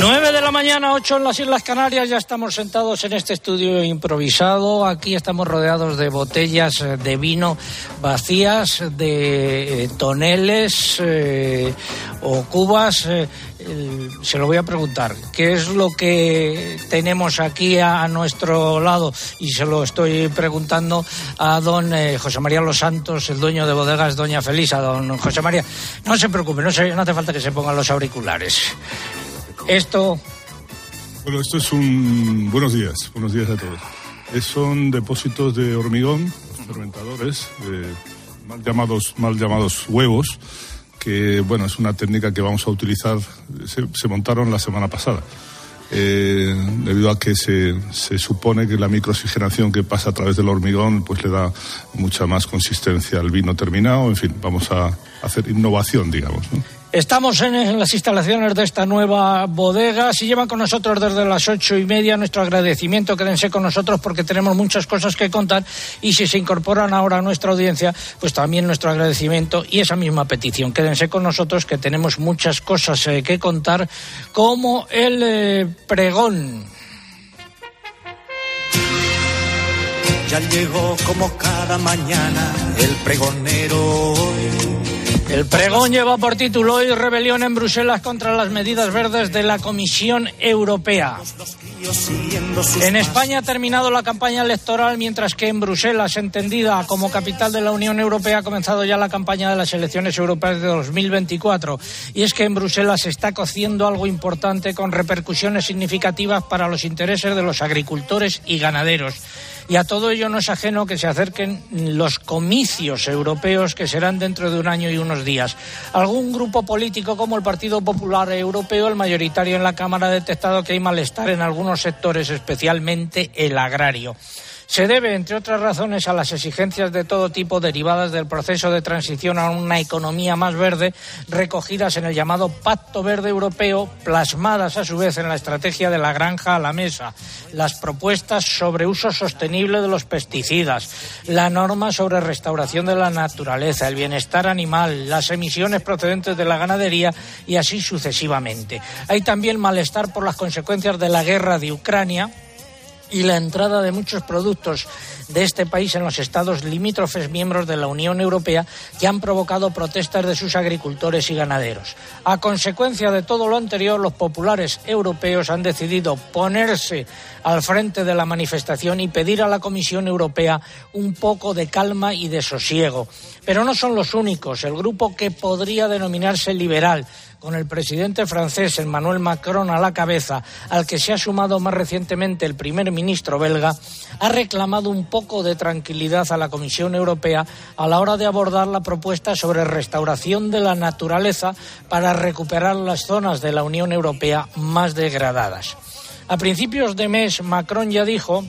9 de la mañana, 8 en las Islas Canarias, ya estamos sentados en este estudio improvisado. Aquí estamos rodeados de botellas de vino vacías, de eh, toneles eh, o cubas. Eh, se lo voy a preguntar, ¿qué es lo que tenemos aquí a, nuestro lado? Y se lo estoy preguntando a don José María Los Santos, el dueño de bodegas Doña Felisa. Don José María, no se preocupe, no, no hace falta que se pongan los auriculares. Esto. Bueno, esto es un. Buenos días, buenos días a todos. son depósitos de hormigón, fermentadores, mal, llamados, mal llamados huevos, que, bueno, es una técnica que vamos a utilizar. Se, montaron la semana pasada. Eh, debido a que se, se, supone que la microoxigenación que pasa a través del hormigón pues le da mucha más consistencia al vino terminado. En fin, vamos a hacer innovación, digamos. ¿no? Estamos en, las instalaciones de esta nueva bodega. Si llevan con nosotros desde las ocho y media, nuestro agradecimiento, quédense con nosotros porque tenemos muchas cosas que contar. Y si se incorporan ahora a nuestra audiencia, pues también nuestro agradecimiento y esa misma petición. Quédense con nosotros que tenemos muchas cosas eh, que contar, como el eh, pregón. Ya llegó como cada mañana el pregonero el pregón lleva por título Hoy rebelión en Bruselas contra las medidas verdes de la Comisión Europea. En España ha terminado la campaña electoral, mientras que en Bruselas, entendida como capital de la Unión Europea, ha comenzado ya la campaña de las elecciones europeas de 2024. Y es que en Bruselas se está cociendo algo importante con repercusiones significativas para los intereses de los agricultores y ganaderos. Y a todo ello no es ajeno que se acerquen los comicios europeos que serán dentro de un año y unos días. Algún grupo político como el Partido Popular Europeo, el mayoritario en la Cámara, ha detectado que hay malestar en algunos sectores, especialmente el agrario. Se debe, entre otras razones, a las exigencias de todo tipo derivadas del proceso de transición a una economía más verde, recogidas en el llamado Pacto Verde Europeo, plasmadas a su vez en la estrategia de la granja a la mesa, las propuestas sobre uso sostenible de los pesticidas, la norma sobre restauración de la naturaleza, el bienestar animal, las emisiones procedentes de la ganadería y así sucesivamente. Hay también malestar por las consecuencias de la guerra de Ucrania y la entrada de muchos productos de este país en los estados limítrofes miembros de la Unión Europea que han provocado protestas de sus agricultores y ganaderos. A consecuencia de todo lo anterior, los populares europeos han decidido ponerse al frente de la manifestación y pedir a la Comisión Europea un poco de calma y de sosiego. Pero no son los únicos. El grupo que podría denominarse liberal con el presidente francés Emmanuel Macron a la cabeza, al que se ha sumado más recientemente el primer ministro belga, ha reclamado un poco de tranquilidad a la Comisión Europea a la hora de abordar la propuesta sobre restauración de la naturaleza para recuperar las zonas de la Unión Europea más degradadas. A principios de mes, Macron ya dijo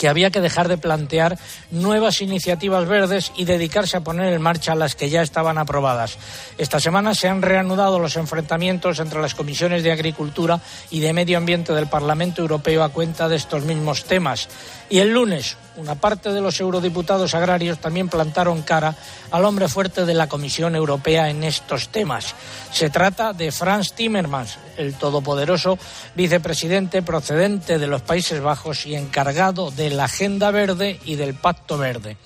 que había que dejar de plantear nuevas iniciativas verdes y dedicarse a poner en marcha las que ya estaban aprobadas. Esta semana se han reanudado los enfrentamientos entre las comisiones de Agricultura y de Medio Ambiente del Parlamento Europeo a cuenta de estos mismos temas. Y el lunes, una parte de los eurodiputados agrarios también plantaron cara al hombre fuerte de la Comisión Europea en estos temas. Se trata de Frans Timmermans, el todopoderoso vicepresidente procedente de los Países Bajos y encargado de la Agenda Verde y del Pacto Verde.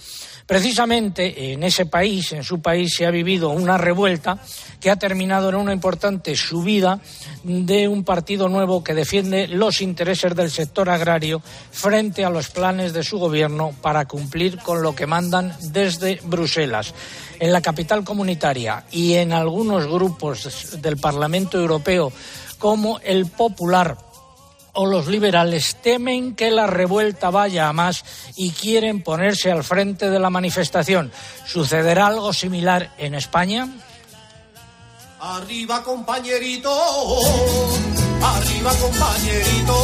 Precisamente en ese país, en su país, se ha vivido una revuelta que ha terminado en una importante subida de un partido nuevo que defiende los intereses del sector agrario frente a los planes de su gobierno para cumplir con lo que mandan desde Bruselas. En la capital comunitaria y en algunos grupos del Parlamento Europeo, como el Popular, o los liberales temen que la revuelta vaya a más y quieren ponerse al frente de la manifestación. ¿Sucederá algo similar en España? Arriba compañerito, arriba compañerito,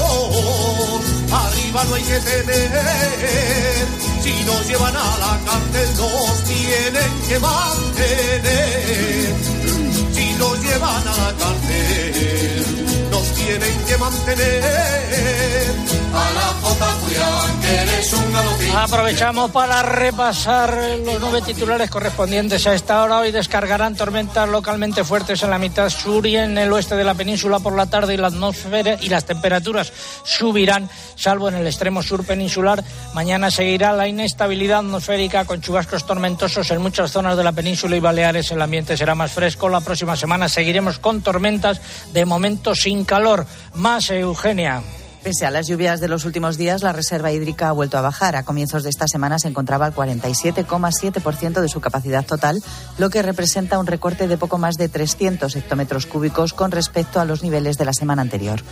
arriba no hay que temer. Si nos llevan a la cárcel nos tienen que mantener. Si nos llevan a la cárcel tienen que mantener. A la Jota que eres un galotín. Aprovechamos para repasar los nueve titulares correspondientes a esta hora. Hoy descargarán tormentas localmente fuertes en la mitad sur y en el oeste de la península por la tarde y la atmósfera y las temperaturas subirán, salvo en el extremo sur peninsular. Mañana seguirá la inestabilidad atmosférica con chubascos tormentosos en muchas zonas de la península y Baleares. El ambiente será más fresco. La próxima semana seguiremos con tormentas, de momento sin calor. Más Eugenia. Pese a las lluvias de los últimos días, la reserva hídrica ha vuelto a bajar. A comienzos de esta semana se encontraba al 47,7% de su capacidad total, lo que representa un recorte de poco más de 300 hectómetros cúbicos con respecto a los niveles de la semana anterior.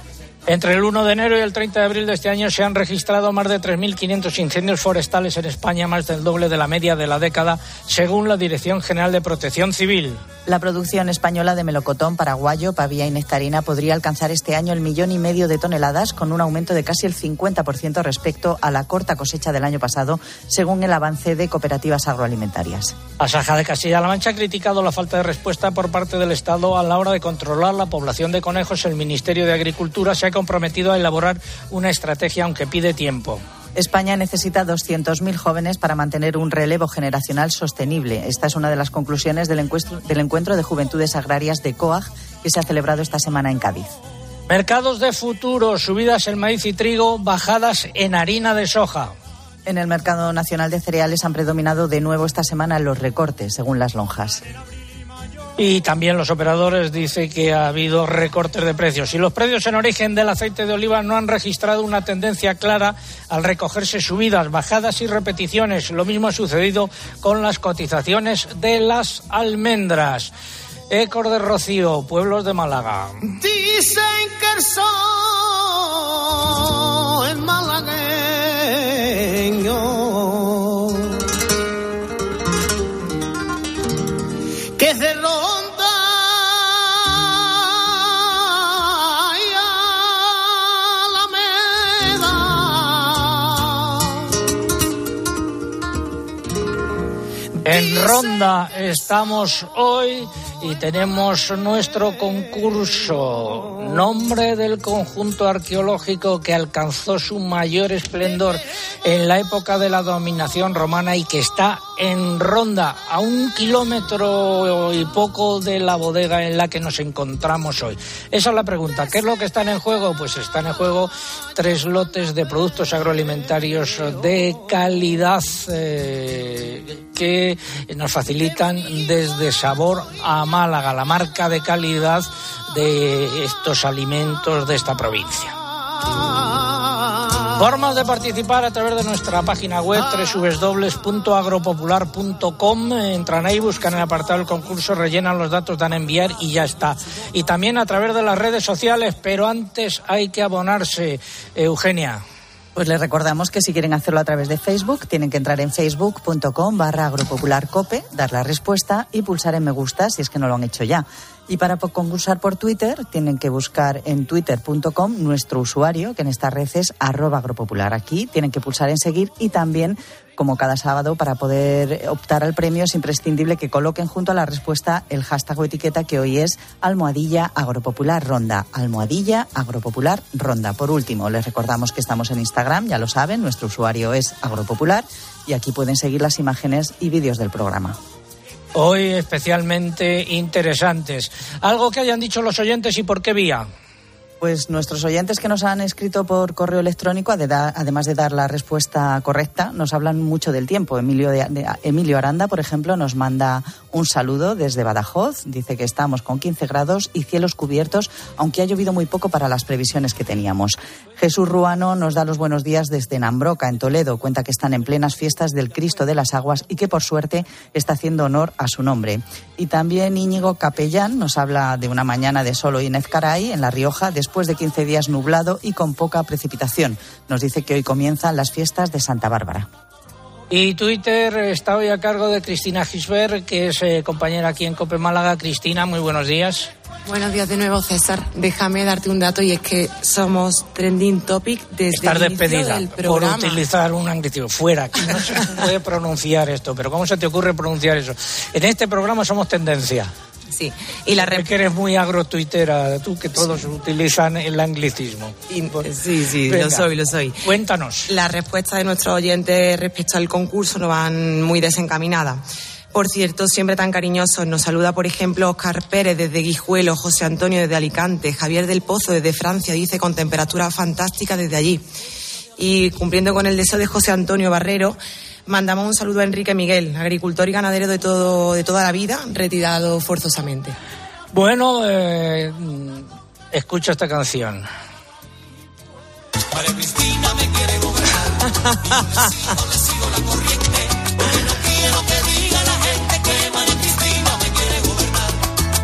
Entre el 1 de enero y el 30 de abril de este año se han registrado más de 3.500 incendios forestales en España, más del doble de la media de la década, según la Dirección General de Protección Civil. La producción española de melocotón paraguayo, pavía y nectarina podría alcanzar este año el millón y medio de toneladas, con un aumento de casi el 50% respecto a la corta cosecha del año pasado, según el avance de cooperativas agroalimentarias. Asaja de Castilla-La Mancha ha criticado la falta de respuesta por parte del Estado a la hora de controlar la población de conejos. El Ministerio de Agricultura se ha comprometido a elaborar una estrategia, aunque pide tiempo. España necesita 200.000 jóvenes para mantener un relevo generacional sostenible. Esta es una de las conclusiones del encuentro, del encuentro de Juventudes Agrarias de COAG que se ha celebrado esta semana en Cádiz. Mercados de futuro, subidas en maíz y trigo, bajadas en harina de soja. En el mercado nacional de cereales han predominado de nuevo esta semana los recortes, según las lonjas. Y también los operadores dicen que ha habido recortes de precios. Y los precios en origen del aceite de oliva no han registrado una tendencia clara al recogerse subidas, bajadas y repeticiones. Lo mismo ha sucedido con las cotizaciones de las almendras. Ecor de Rocío, pueblos de Málaga. Dicen que el sol. En Ronda estamos hoy y tenemos nuestro concurso. Nombre del conjunto arqueológico que alcanzó su mayor esplendor en la época de la dominación romana y que está en Ronda, a un kilómetro y poco de la bodega en la que nos encontramos hoy. Esa es la pregunta. ¿Qué es lo que están en juego? Pues están en juego tres lotes de productos agroalimentarios de calidad eh, que nos facilitan desde sabor a Málaga, la marca de calidad de estos alimentos de esta provincia. Formas de participar a través de nuestra página web www.agropopular.com. Entran ahí, buscan el apartado del concurso, rellenan los datos, dan a enviar y ya está. Y también a través de las redes sociales, pero antes hay que abonarse. Eugenia. Pues les recordamos que si quieren hacerlo a través de Facebook, tienen que entrar en facebook.com barra agropopularcope, dar la respuesta y pulsar en me gusta si es que no lo han hecho ya. Y para concursar por Twitter, tienen que buscar en twitter.com nuestro usuario, que en esta red es arroba agropopular. Aquí tienen que pulsar en seguir y también, como cada sábado, para poder optar al premio es imprescindible que coloquen junto a la respuesta el hashtag o etiqueta que hoy es almohadilla agropopular ronda. Almohadilla agropopular ronda. Por último, les recordamos que estamos en Instagram, ya lo saben, nuestro usuario es agropopular y aquí pueden seguir las imágenes y vídeos del programa. Hoy especialmente interesantes. Algo que hayan dicho los oyentes y por qué vía. Pues nuestros oyentes que nos han escrito por correo electrónico, además de dar la respuesta correcta, nos hablan mucho del tiempo. Emilio, Emilio Aranda, por ejemplo, nos manda un saludo desde Badajoz. Dice que estamos con 15 grados y cielos cubiertos, aunque ha llovido muy poco para las previsiones que teníamos. Jesús Ruano nos da los buenos días desde Nambroca, en Toledo. Cuenta que están en plenas fiestas del Cristo de las Aguas y que, por suerte, está haciendo honor a su nombre. Y también Íñigo Capellán nos habla de una mañana de sol hoy en Ezcaray, en La Rioja, después de 15 días nublado y con poca precipitación. Nos dice que hoy comienzan las fiestas de Santa Bárbara. Y Twitter está hoy a cargo de Cristina Gisbert, que es eh, compañera aquí en Cope Málaga. Cristina, muy buenos días. Buenos días de nuevo, César. Déjame darte un dato y es que somos trending topic desde Estar el despedida del por programa. utilizar un anglicismo. Fuera, aquí no se puede pronunciar esto, pero ¿cómo se te ocurre pronunciar eso? En este programa somos tendencia. Sí. Y la Es que eres muy agrotuitera, tú que todos utilizan el anglicismo. Sí, sí, Venga, lo soy, lo soy. Cuéntanos. Las respuestas de nuestros oyentes respecto al concurso no van muy desencaminadas. Por cierto, siempre tan cariñosos. Nos saluda, por ejemplo, Oscar Pérez desde Guijuelo, José Antonio desde Alicante, Javier del Pozo desde Francia, dice con temperatura fantástica desde allí. Y cumpliendo con el deseo de José Antonio Barrero, mandamos un saludo a Enrique Miguel, agricultor y ganadero de, todo, de toda la vida, retirado forzosamente. Bueno, eh, escucha esta canción. María Cristina me quiere gobernar. Y yo le sigo la corriente. Porque no quiero que diga la gente que María Cristina me quiere gobernar.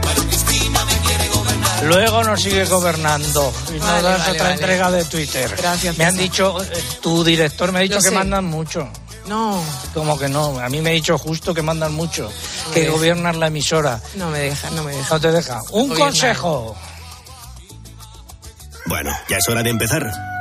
María Cristina me quiere gobernar. Luego nos sigue gobernando y nos Vale, das vale, otra vale. entrega de Twitter. Gracias, Me han dicho, eh, tu director me ha dicho Yo que sé. mandan mucho. No, Como que no, a mí me ha dicho justo que mandan mucho, que Pues- gobiernan la emisora. no me deja, no me deja. No te deja. Un consejo. Bueno, ya es hora de empezar.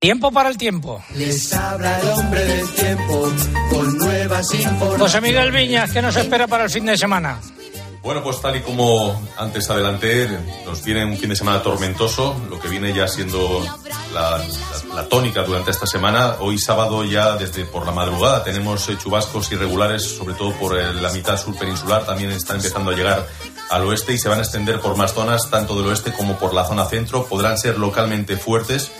Tiempo para el tiempo. Les habla el hombre del tiempo con nuevas informaciones. José Miguel Viñas, ¿qué nos espera para el fin de semana? Bueno, pues tal y como antes adelanté, nos viene un fin de semana tormentoso, lo que viene ya siendo la, la- la tónica durante esta semana. Hoy sábado ya desde por la madrugada tenemos eh, chubascos irregulares, sobre todo por eh, la mitad sur peninsular, también está empezando a llegar al oeste y se van a extender por más zonas, tanto del oeste como por la zona centro. Podrán ser localmente fuertes,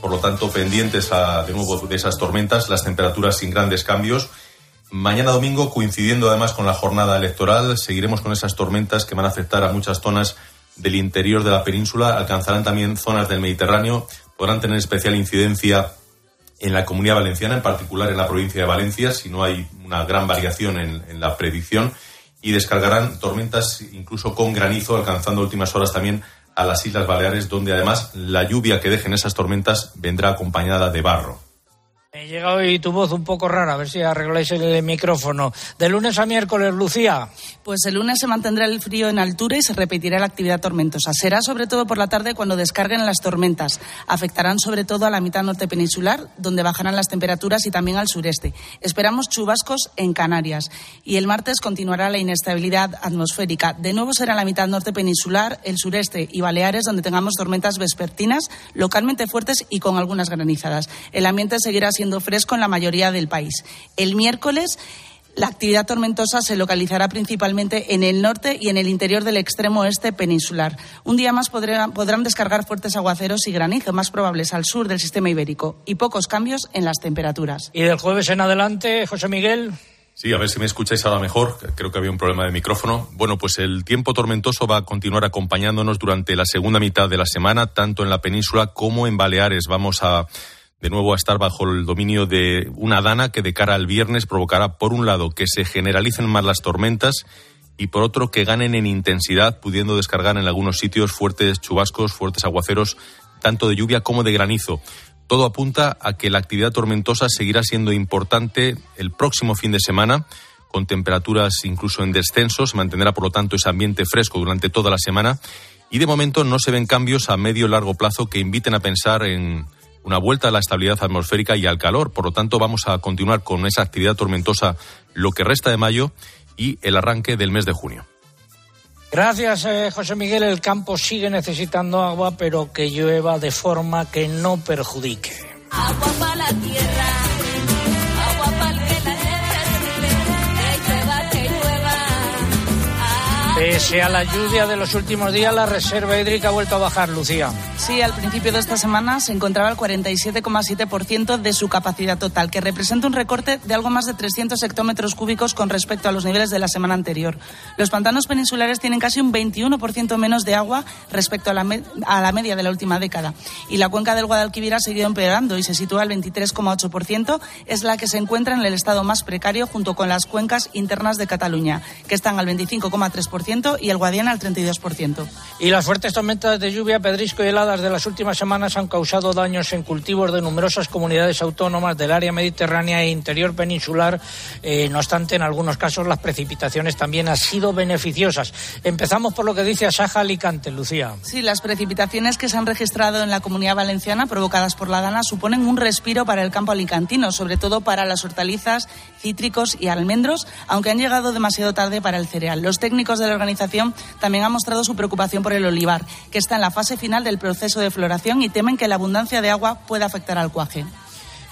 por lo tanto pendientes a, de nuevo de esas tormentas, las temperaturas sin grandes cambios. Mañana domingo, coincidiendo además con la jornada electoral, seguiremos con esas tormentas que van a afectar a muchas zonas del interior de la península, alcanzarán también zonas del Mediterráneo, podrán tener especial incidencia en la comunidad valenciana, en particular en la provincia de Valencia, si no hay una gran variación en, en la predicción, y descargarán tormentas incluso con granizo, alcanzando últimas horas también a las Islas Baleares, donde además la lluvia que dejen esas tormentas vendrá acompañada de barro. Me llega hoy tu voz un poco rara, a ver si arregláis el micrófono. De lunes a miércoles, Lucía. Pues el lunes se mantendrá el frío en altura y se repetirá la actividad tormentosa. Será sobre todo por la tarde cuando descarguen las tormentas. Afectarán sobre todo a la mitad norte peninsular, donde bajarán las temperaturas y también al sureste. Esperamos chubascos en Canarias. Y el martes continuará la inestabilidad atmosférica. De nuevo será la mitad norte peninsular, el sureste y Baleares, donde tengamos tormentas vespertinas, localmente fuertes y con algunas granizadas. El ambiente seguirá siendo fresco en la mayoría del país. El miércoles. La actividad tormentosa se localizará principalmente en el norte y en el interior del extremo oeste peninsular. Un día más podrá- podrán descargar fuertes aguaceros y granizo, más probables al sur del sistema ibérico, y pocos cambios en las temperaturas. Y del jueves en adelante, José Miguel. Sí, a ver si me escucháis ahora mejor. Creo que había un problema de micrófono. Bueno, pues el tiempo tormentoso va a continuar acompañándonos durante la segunda mitad de la semana, tanto en la península como en Baleares. Vamos a de nuevo a estar bajo el dominio de una dana que de cara al viernes provocará, por un lado, que se generalicen más las tormentas y por otro, que ganen en intensidad, pudiendo descargar en algunos sitios fuertes chubascos, fuertes aguaceros, tanto de lluvia como de granizo. Todo apunta a que la actividad tormentosa seguirá siendo importante el próximo fin de semana, con temperaturas incluso en descenso. Se mantendrá, por lo tanto, ese ambiente fresco durante toda la semana. Y de momento no se ven cambios a medio largo plazo que inviten a pensar en una vuelta a la estabilidad atmosférica y al calor. Por lo tanto, vamos a continuar con esa actividad tormentosa lo que resta de mayo y el arranque del mes de junio. Gracias, eh, José Miguel. El campo sigue necesitando agua, pero que llueva de forma que no perjudique. Agua para la tierra, Pese a la lluvia de los últimos días, la reserva hídrica ha vuelto a bajar, Lucía. Sí, al principio de esta semana se encontraba el 47,7% de su capacidad total, que representa un recorte de algo más de 300 hectómetros cúbicos con respecto a los niveles de la semana anterior. Los pantanos peninsulares tienen casi un 21% menos de agua respecto a la, a la media de la última década. Y la cuenca del Guadalquivir ha seguido empeorando y se sitúa al 23,8%. Es la que se encuentra en el estado más precario junto con las cuencas internas de Cataluña, que están al 25,3% 28% y el Guadiana al 32%. Y las fuertes tormentas de lluvia, pedrisco y heladas de las últimas semanas han causado daños en cultivos de numerosas comunidades autónomas del área mediterránea e interior peninsular. Eh, no obstante, en algunos casos las precipitaciones también han sido beneficiosas. Empezamos por lo que dice Asaja Alicante, Lucía. Sí, las precipitaciones que se han registrado en la comunidad valenciana provocadas por la Dana suponen un respiro para el campo alicantino, sobre todo para las hortalizas, cítricos y almendros, aunque han llegado demasiado tarde para el cereal. Los técnicos de la organización también han mostrado su preocupación por el olivar, que está en la fase final del proceso de floración y temen que la abundancia de agua pueda afectar al cuaje.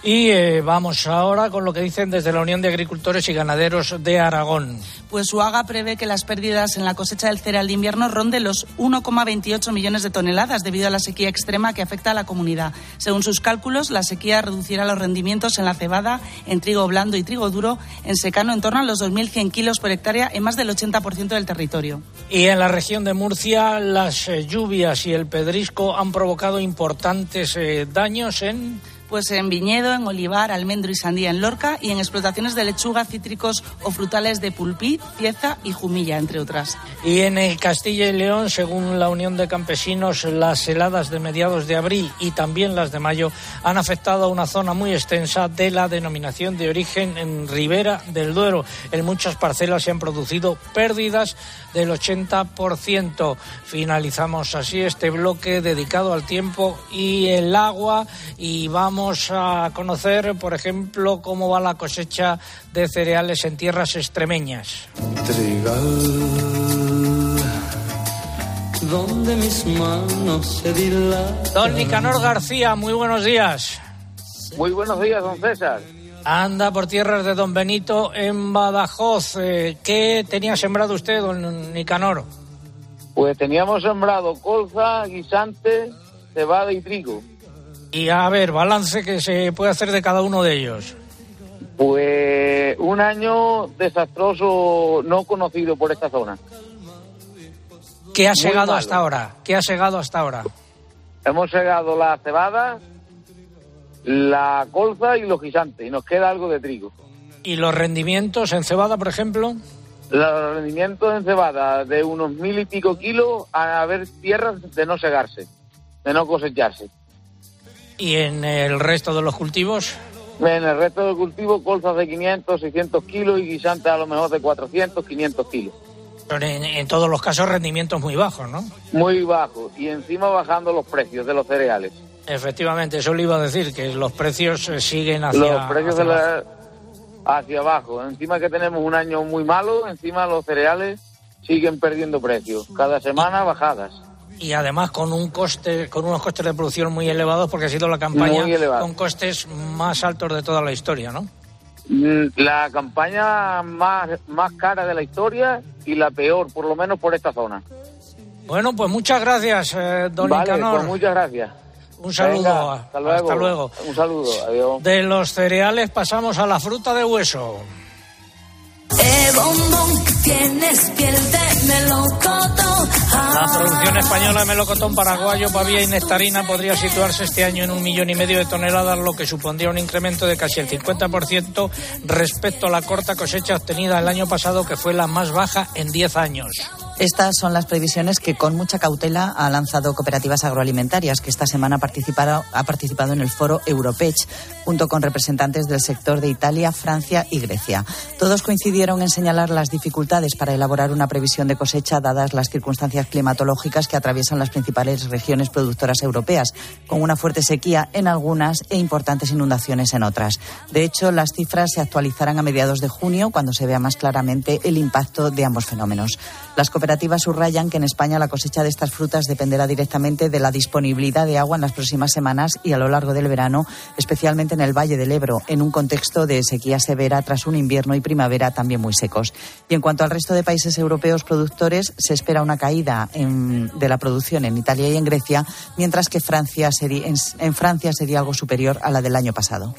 Y eh, vamos ahora con lo que dicen desde la Unión de Agricultores y Ganaderos de Aragón. Pues Suaga prevé que las pérdidas en la cosecha del cereal de invierno ronden los 1,28 millones de toneladas debido a la sequía extrema que afecta a la comunidad. Según sus cálculos, la sequía reducirá los rendimientos en la cebada, en trigo blando y trigo duro, en secano en torno a los 2.100 kilos por hectárea en más del 80% del territorio. Y en la región de Murcia, las eh, lluvias y el pedrisco han provocado importantes eh, daños en pues en viñedo, en olivar, almendro y sandía en Lorca y en explotaciones de lechuga, cítricos o frutales de pulpí, pieza y jumilla, entre otras. Y en el Castilla y León, según la Unión de Campesinos, las heladas de mediados de abril y también las de mayo han afectado a una zona muy extensa de la denominación de origen en Ribera del Duero. En muchas parcelas se han producido pérdidas del 80%. Finalizamos así este bloque dedicado al tiempo y el agua y vamos a conocer, por ejemplo, cómo va la cosecha de cereales en tierras extremeñas. donde mis manos se dilatan. Don Nicanor García, muy buenos días. Muy buenos días, don César. Anda por tierras de Don Benito en Badajoz. Eh, ¿Qué tenía sembrado usted, don Nicanor? Pues teníamos sembrado colza, guisante, cebada y trigo. Y a ver, balance que se puede hacer de cada uno de ellos. Pues un año desastroso no conocido por esta zona. ¿Qué ha Muy segado malo. hasta ahora? ¿Qué ha segado hasta ahora? Hemos segado la cebada, la colza y los guisantes, y nos queda algo de trigo. ¿Y los rendimientos en cebada, por ejemplo? Los rendimientos en cebada de unos mil y pico kilos a haber tierras de no segarse, de no cosecharse. ¿Y en el resto de los cultivos? En el resto del cultivo, colzas de 500, 600 kilos y guisantes a lo mejor de 400, 500 kilos. Pero en, en todos los casos rendimientos muy bajos, ¿no? Muy bajo. Y encima bajando los precios de los cereales. Efectivamente, eso le iba a decir, que los precios eh, siguen hacia, los precios hacia de la- abajo. hacia abajo. Encima que tenemos un año muy malo, encima los cereales siguen perdiendo precios. Cada semana bajadas. Y además con un coste, con unos costes de producción muy elevados, porque ha sido la campaña con costes más altos de toda la historia, ¿no? Mm, La campaña más, más cara de la historia y la peor, por lo menos por esta zona. Bueno, pues muchas gracias, eh, don vale, Nicanor. pues muchas gracias. Un saludo. Venga, hasta luego. Hasta luego. Un saludo. Adiós. De los cereales pasamos a la fruta de hueso. Eh. La producción española de melocotón paraguayo, pavía y nectarina podría situarse este año en un millón y medio de toneladas, lo que supondría un incremento de casi el 50% respecto a la corta cosecha obtenida el año pasado, que fue la más baja en 10 años. Estas son las previsiones que con mucha cautela ha lanzado Cooperativas Agroalimentarias, que esta semana ha participado en el foro Europech, junto con representantes del sector de Italia, Francia y Grecia. Todos coincidieron en señalar las dificultades para elaborar una previsión de cosecha, dadas las circunstancias climatológicas que atraviesan las principales regiones productoras europeas, con una fuerte sequía en algunas e importantes inundaciones en otras. De hecho, las cifras se actualizarán a mediados de junio, cuando se vea más claramente el impacto de ambos fenómenos. Las cooperativas subrayan que en España la cosecha de estas frutas dependerá directamente de la disponibilidad de agua en las próximas semanas y a lo largo del verano, especialmente en el Valle del Ebro, en un contexto de sequía severa tras un invierno y primavera también muy secos. Y en cuanto al resto de países europeos productores, se espera una caída de la producción en Italia y en Grecia, mientras que Francia sería- en, en Francia sería algo superior a la del año pasado.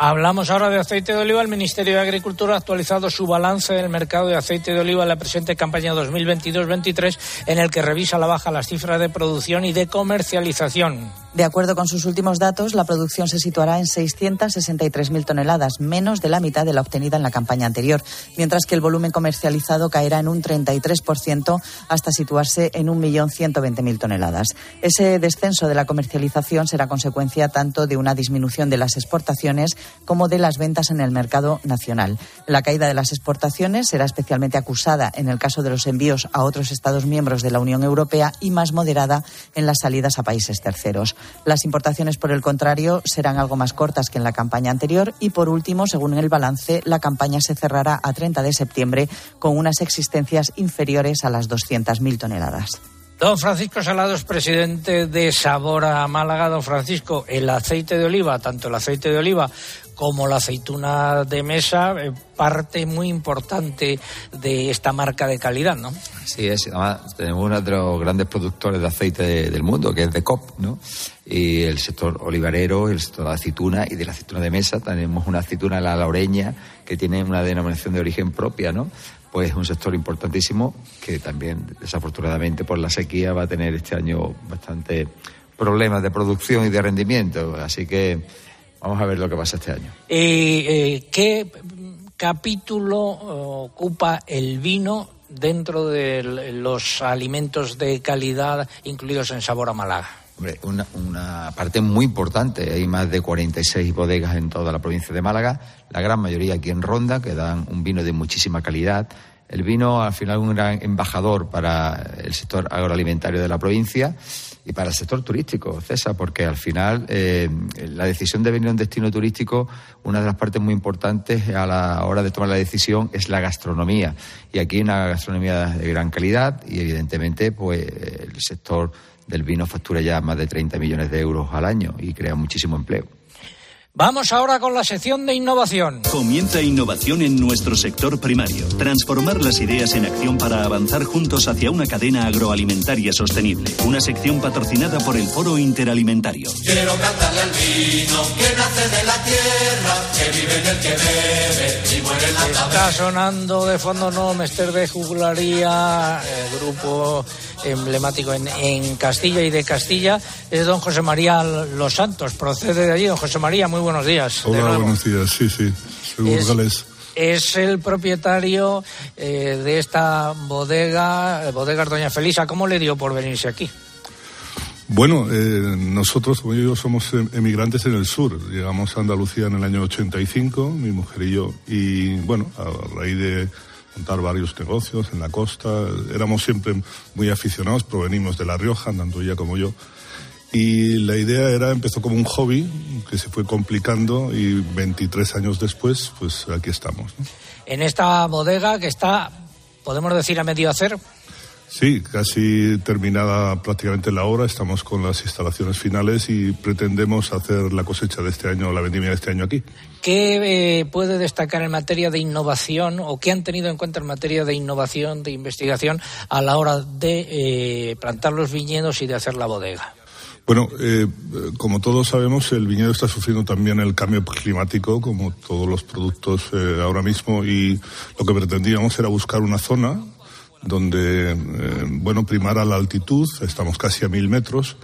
Hablamos ahora de aceite de oliva. El Ministerio de Agricultura ha actualizado su balance del mercado de aceite de oliva en la presente campaña 2022-23, en el que revisa la baja las cifras de producción y de comercialización. De acuerdo con sus últimos datos, la producción se situará en 663.000 toneladas, menos de la mitad de la obtenida en la campaña anterior, mientras que el volumen comercializado caerá en un 33% hasta situarse en 1.120.000 toneladas. Ese descenso de la comercialización será consecuencia tanto de una disminución de las exportaciones como de las ventas en el mercado nacional. La caída de las exportaciones será especialmente acusada en el caso de los envíos a otros Estados miembros de la Unión Europea y más moderada en las salidas a países terceros. Las importaciones, por el contrario, serán algo más cortas que en la campaña anterior y, por último, según el balance, la campaña se cerrará a 30 de septiembre con unas existencias inferiores a las 200.000 toneladas. Don Francisco Salados, presidente de Sabora Málaga. Don Francisco, el aceite de oliva, tanto el aceite de oliva como la aceituna de mesa, eh, parte muy importante de esta marca de calidad, ¿no? Sí, es. Además, tenemos uno de los grandes productores de aceite de- del mundo, que es de COP, ¿no? Y el sector olivarero, el sector de aceituna y de la aceituna de mesa. Tenemos una aceituna, la laureña, que tiene una denominación de origen propia, ¿no? Pues es un sector importantísimo que también, desafortunadamente, por la sequía va a tener este año bastante problemas de producción y de rendimiento. Así que vamos a ver lo que pasa este año. Eh, eh, ¿Qué capítulo ocupa el vino dentro de los alimentos de calidad incluidos en Sabor a Málaga? Una, parte muy importante. Hay más de 46 bodegas en toda la provincia de Málaga, la gran mayoría aquí en Ronda, que dan un vino de muchísima calidad. El vino, al final, un gran embajador para el sector agroalimentario de la provincia y para el sector turístico, César, porque al final eh, la decisión de venir a un destino turístico, una de las partes muy importantes a la hora de tomar la decisión es la gastronomía. Y aquí una gastronomía de gran calidad y, evidentemente, pues el sector del vino factura ya más de 30 millones de euros al año y crea muchísimo empleo. Vamos ahora con la sección de innovación. Comienza innovación en nuestro sector primario. Transformar las ideas en acción para avanzar juntos hacia una cadena agroalimentaria sostenible. Una sección patrocinada por el Foro Interalimentario. Quiero cantarle al vino que nace de la tierra, que vive en el que bebe y muere en la Está sonando de fondo no Mester de Jugularía, el grupo emblemático en, en Castilla y de Castilla, es don José María Los Santos, procede de allí. Don José María, muy buenos días. Hola, buenos días. Sí, sí. Soy Es- burgalés. Es el propietario eh, de esta bodega, eh, Bodegas Doña Felisa. ¿Cómo le dio por venirse aquí? Bueno, eh, nosotros, como yo, somos em- emigrantes en el sur. Llegamos a Andalucía en el año 85, mi mujer y yo. Y bueno, a raíz de montar varios negocios en la costa, éramos siempre muy aficionados, provenimos de La Rioja, tanto ella como yo. Y la idea era, empezó como un hobby que se fue complicando y 23 años después, pues aquí estamos. ¿no? En esta bodega que está, podemos decir, a medio hacer. Sí, casi terminada prácticamente la obra, estamos con las instalaciones finales y pretendemos hacer la cosecha de este año, la vendimia de este año aquí. ¿Qué eh, puede destacar en materia de innovación o qué han tenido en cuenta en materia de innovación, de investigación a la hora de eh, plantar los viñedos y de hacer la bodega? Bueno, eh, como todos sabemos, el viñedo está sufriendo también el cambio climático, como todos los productos eh, ahora mismo, y lo que pretendíamos era buscar una zona donde, eh, bueno, primara la altitud, estamos casi a mil metros,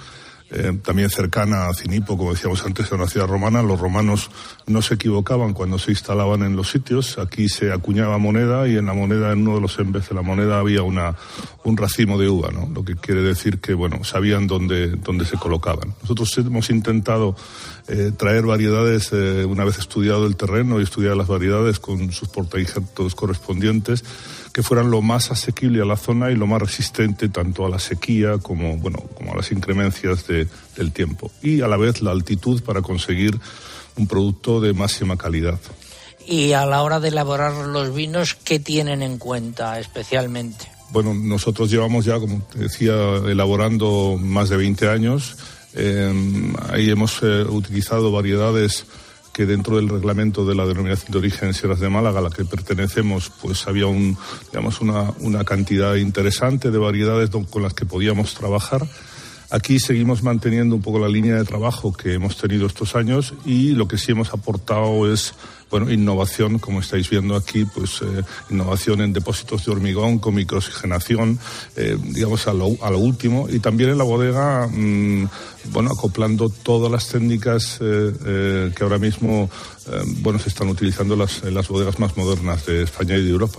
eh, también cercana a Cinipo, como decíamos antes, a una ciudad romana. Los romanos no se equivocaban cuando se instalaban en los sitios. Aquí se acuñaba moneda y en la moneda, en uno de los embes de la moneda, había una, un racimo de uva, ¿no? Lo que quiere decir que, bueno, sabían dónde, dónde se colocaban. Nosotros hemos intentado eh, traer variedades, una vez estudiado el terreno y estudiar las variedades con sus portainjertos correspondientes, que fueran lo más asequible a la zona y lo más resistente tanto a la sequía como, bueno, como a las incremencias de- del tiempo. Y a la vez la altitud para conseguir un producto de máxima calidad. Y a la hora de elaborar los vinos, ¿qué tienen en cuenta especialmente? Bueno, nosotros llevamos ya, como te decía, elaborando más de 20 años. Eh, ahí hemos eh, utilizado variedades que dentro del reglamento de la denominación de origen Sierras de Málaga, a la que pertenecemos, pues había un, digamos, una, una cantidad interesante de variedades con las que podíamos trabajar. Aquí seguimos manteniendo un poco la línea de trabajo que hemos tenido estos años y lo que sí hemos aportado es bueno, innovación, como estáis viendo aquí, pues eh, innovación en depósitos de hormigón con microoxigenación, eh, digamos a lo, a lo, último, y también en la bodega, mmm, bueno, acoplando todas las técnicas eh, que ahora mismo, bueno, se están utilizando las, en las bodegas más modernas de España y de Europa.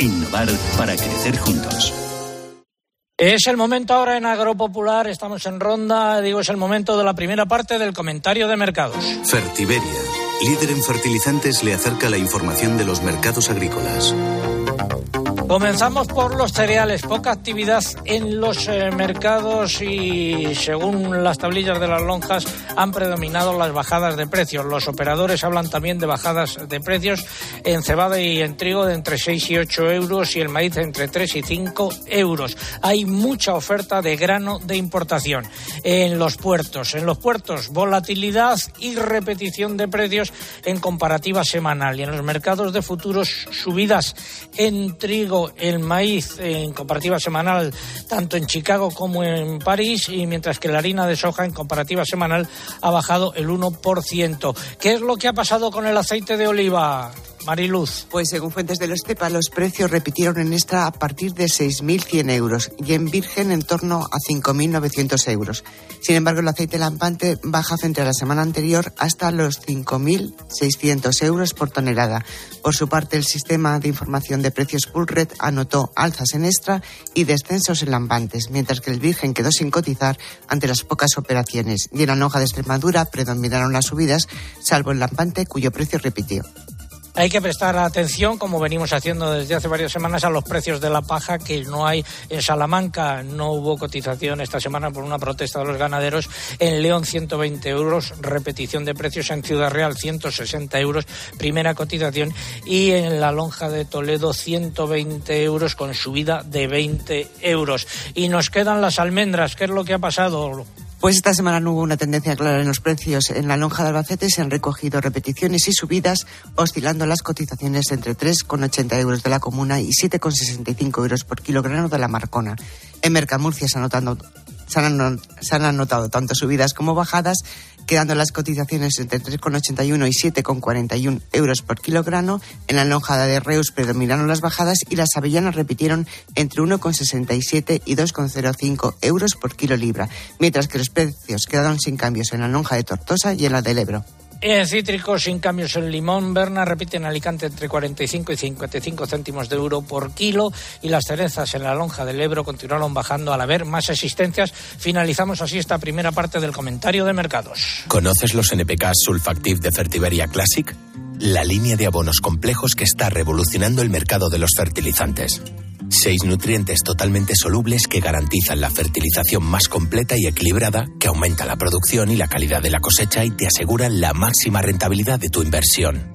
Innovar para crecer juntos. Es el momento ahora en Agropopular, estamos en ronda, digo, es el momento de la primera parte del comentario de mercados. Fertiberia, líder en fertilizantes, le acerca la información de los mercados agrícolas. Comenzamos por los cereales. Poca actividad en los eh, mercados y según las tablillas de las lonjas han predominado las bajadas de precios. Los operadores hablan también de bajadas de precios en cebada y en trigo de entre 6 y 8 euros y el maíz entre 3 y 5 euros. Hay mucha oferta de grano de importación en los puertos. En los puertos, volatilidad y repetición de precios en comparativa semanal. Y en los mercados de futuros, subidas en trigo el maíz en comparativa semanal tanto en Chicago como en París y mientras que la harina de soja en comparativa semanal ha bajado el 1%. ¿Qué es lo que ha pasado con el aceite de oliva? Mariluz. Pues según fuentes de los CEPA, los precios repitieron en extra a partir de 6.100 euros y en virgen en torno a 5.900 euros. Sin embargo, el aceite lampante baja frente a la semana anterior hasta los 5.600 euros por tonelada. Por su parte, el sistema de información de precios Pulred anotó alzas en extra y descensos en lampantes, mientras que el virgen quedó sin cotizar ante las pocas operaciones. Y en la lonja de Extremadura predominaron las subidas, salvo el lampante cuyo precio repitió. Hay que prestar atención, como venimos haciendo desde hace varias semanas, a los precios de la paja que no hay en Salamanca. No hubo cotización esta semana por una protesta de los ganaderos. En León, 120 euros. Repetición de precios en Ciudad Real, 160 euros. Primera cotización. Y en la lonja de Toledo, 120 euros con subida de 20 euros. Y nos quedan las almendras. ¿Qué es lo que ha pasado? Pues esta semana no hubo una tendencia clara en los precios. En la lonja de Albacete se han recogido repeticiones y subidas, oscilando las cotizaciones entre 3,80 euros de la comuna y 7,65 euros por kilogramo de la marcona. En Mercamurcia se, han, se han anotado tanto subidas como bajadas, quedando las cotizaciones entre 3,81 y 7,41 euros por kilogramo. En la lonjada de Reus predominaron las bajadas y las avellanas repitieron entre 1,67 y 2,05 euros por kilo libra, mientras que los precios quedaron sin cambios en la lonja de Tortosa y en la del Ebro. En cítricos, sin cambios en limón, Berna repite en Alicante entre 45 y 55 céntimos de euro por kilo y las cerezas en la lonja del Ebro continuaron bajando al haber más existencias. Finalizamos así esta primera parte del comentario de mercados. ¿Conoces los NPK Sulfactive de Fertiberia Classic? La línea de abonos complejos que está revolucionando el mercado de los fertilizantes. Seis nutrientes totalmente solubles que garantizan la fertilización más completa y equilibrada, que aumenta la producción y la calidad de la cosecha y te aseguran la máxima rentabilidad de tu inversión.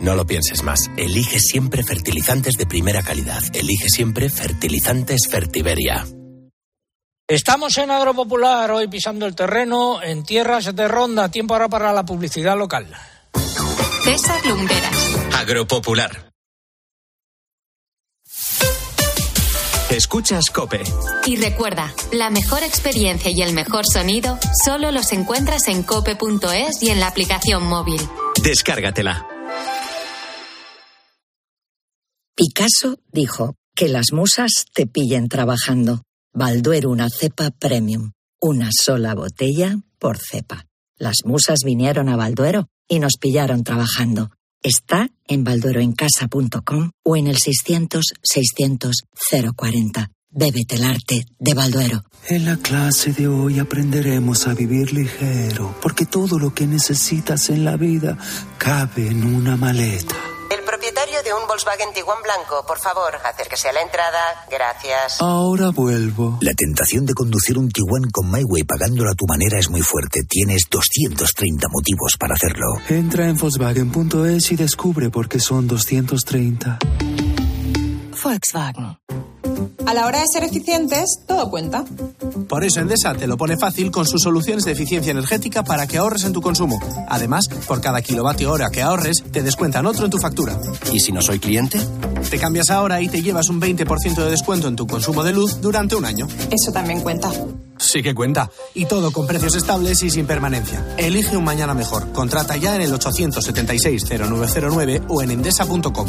No lo pienses más. Elige siempre fertilizantes de primera calidad. Elige siempre fertilizantes Fertiberia. Estamos en Agropopular, hoy pisando el terreno en tierras de ronda. Tiempo ahora para la publicidad local. César Lumbreras. Agropopular. Escuchas Cope. Y recuerda, la mejor experiencia y el mejor sonido solo los encuentras en cope.es y en la aplicación móvil. Descárgatela. Picasso dijo que las musas te pillen trabajando. Balduero una cepa premium. Una sola botella por cepa. Las musas vinieron a Balduero y nos pillaron trabajando. Está en baldueroencasa.com o en el 600-600-040. Bébete el arte de Balduero. En la clase de hoy aprenderemos a vivir ligero, porque todo lo que necesitas en la vida cabe en una maleta. Propietario de un Volkswagen Tiguan blanco. Por favor, acérquese a la entrada. Gracias. Ahora vuelvo. La tentación de conducir un Tiguan con MyWay pagándolo a tu manera es muy fuerte. Tienes 230 motivos para hacerlo. Entra en Volkswagen.es y descubre por qué son 230. Volkswagen. A la hora de ser eficientes, todo cuenta. Por eso Endesa te lo pone fácil con sus soluciones de eficiencia energética para que ahorres en tu consumo. Además, por cada kilovatio hora que ahorres, te descuentan otro en tu factura. ¿Y si no soy cliente? Te cambias ahora y te llevas un 20% de descuento en tu consumo de luz durante un año. Eso también cuenta. Sí que cuenta. Y todo con precios estables y sin permanencia. Elige un mañana mejor. Contrata ya en el 876-0909 o en endesa.com.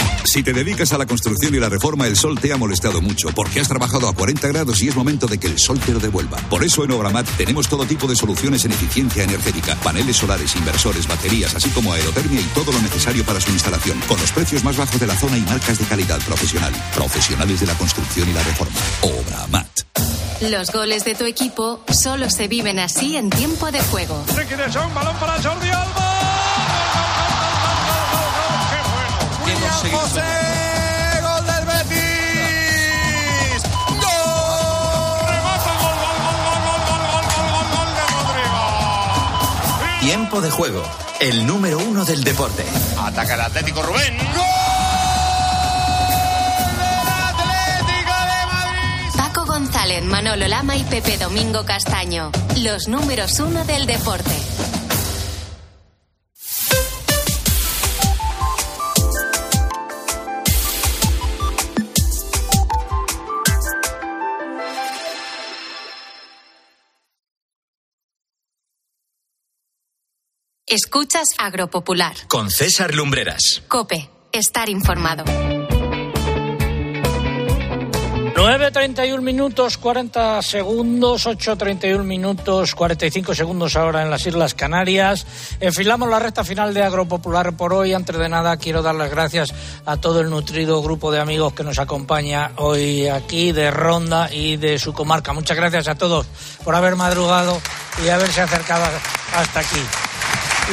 Si te dedicas a la construcción y la reforma, el sol te ha molestado mucho porque has trabajado a 40 grados y es momento de que el sol te lo devuelva. Por eso en Obramat tenemos todo tipo de soluciones en eficiencia energética, paneles solares, inversores, baterías, así como aerotermia y todo lo necesario para su instalación, con los precios más bajos de la zona y marcas de calidad profesional. Profesionales de la construcción y la reforma. Obramat. Los goles de tu equipo solo se viven así en tiempo de juego. un balón para Jordi Alba. José, gol del Betis. ¡Gol! Remata, gol, gol, gol, gol, gol, gol, gol, gol, gol, gol de Rodrigo. Tiempo de juego. El número uno del deporte. Ataca el Atlético Rubén. Paco González, Manolo Lama y Pepe Domingo Castaño. Los números uno del deporte. Escuchas Agropopular. Con César Lumbreras. Cope. Estar informado. 9.31 minutos 40 segundos, 8.31 minutos 45 segundos ahora en las Islas Canarias. Enfilamos la recta final de Agropopular por hoy. Antes de nada, quiero dar las gracias a todo el nutrido grupo de amigos que nos acompaña hoy aquí de Ronda y de su comarca. Muchas gracias a todos por haber madrugado y haberse acercado hasta aquí.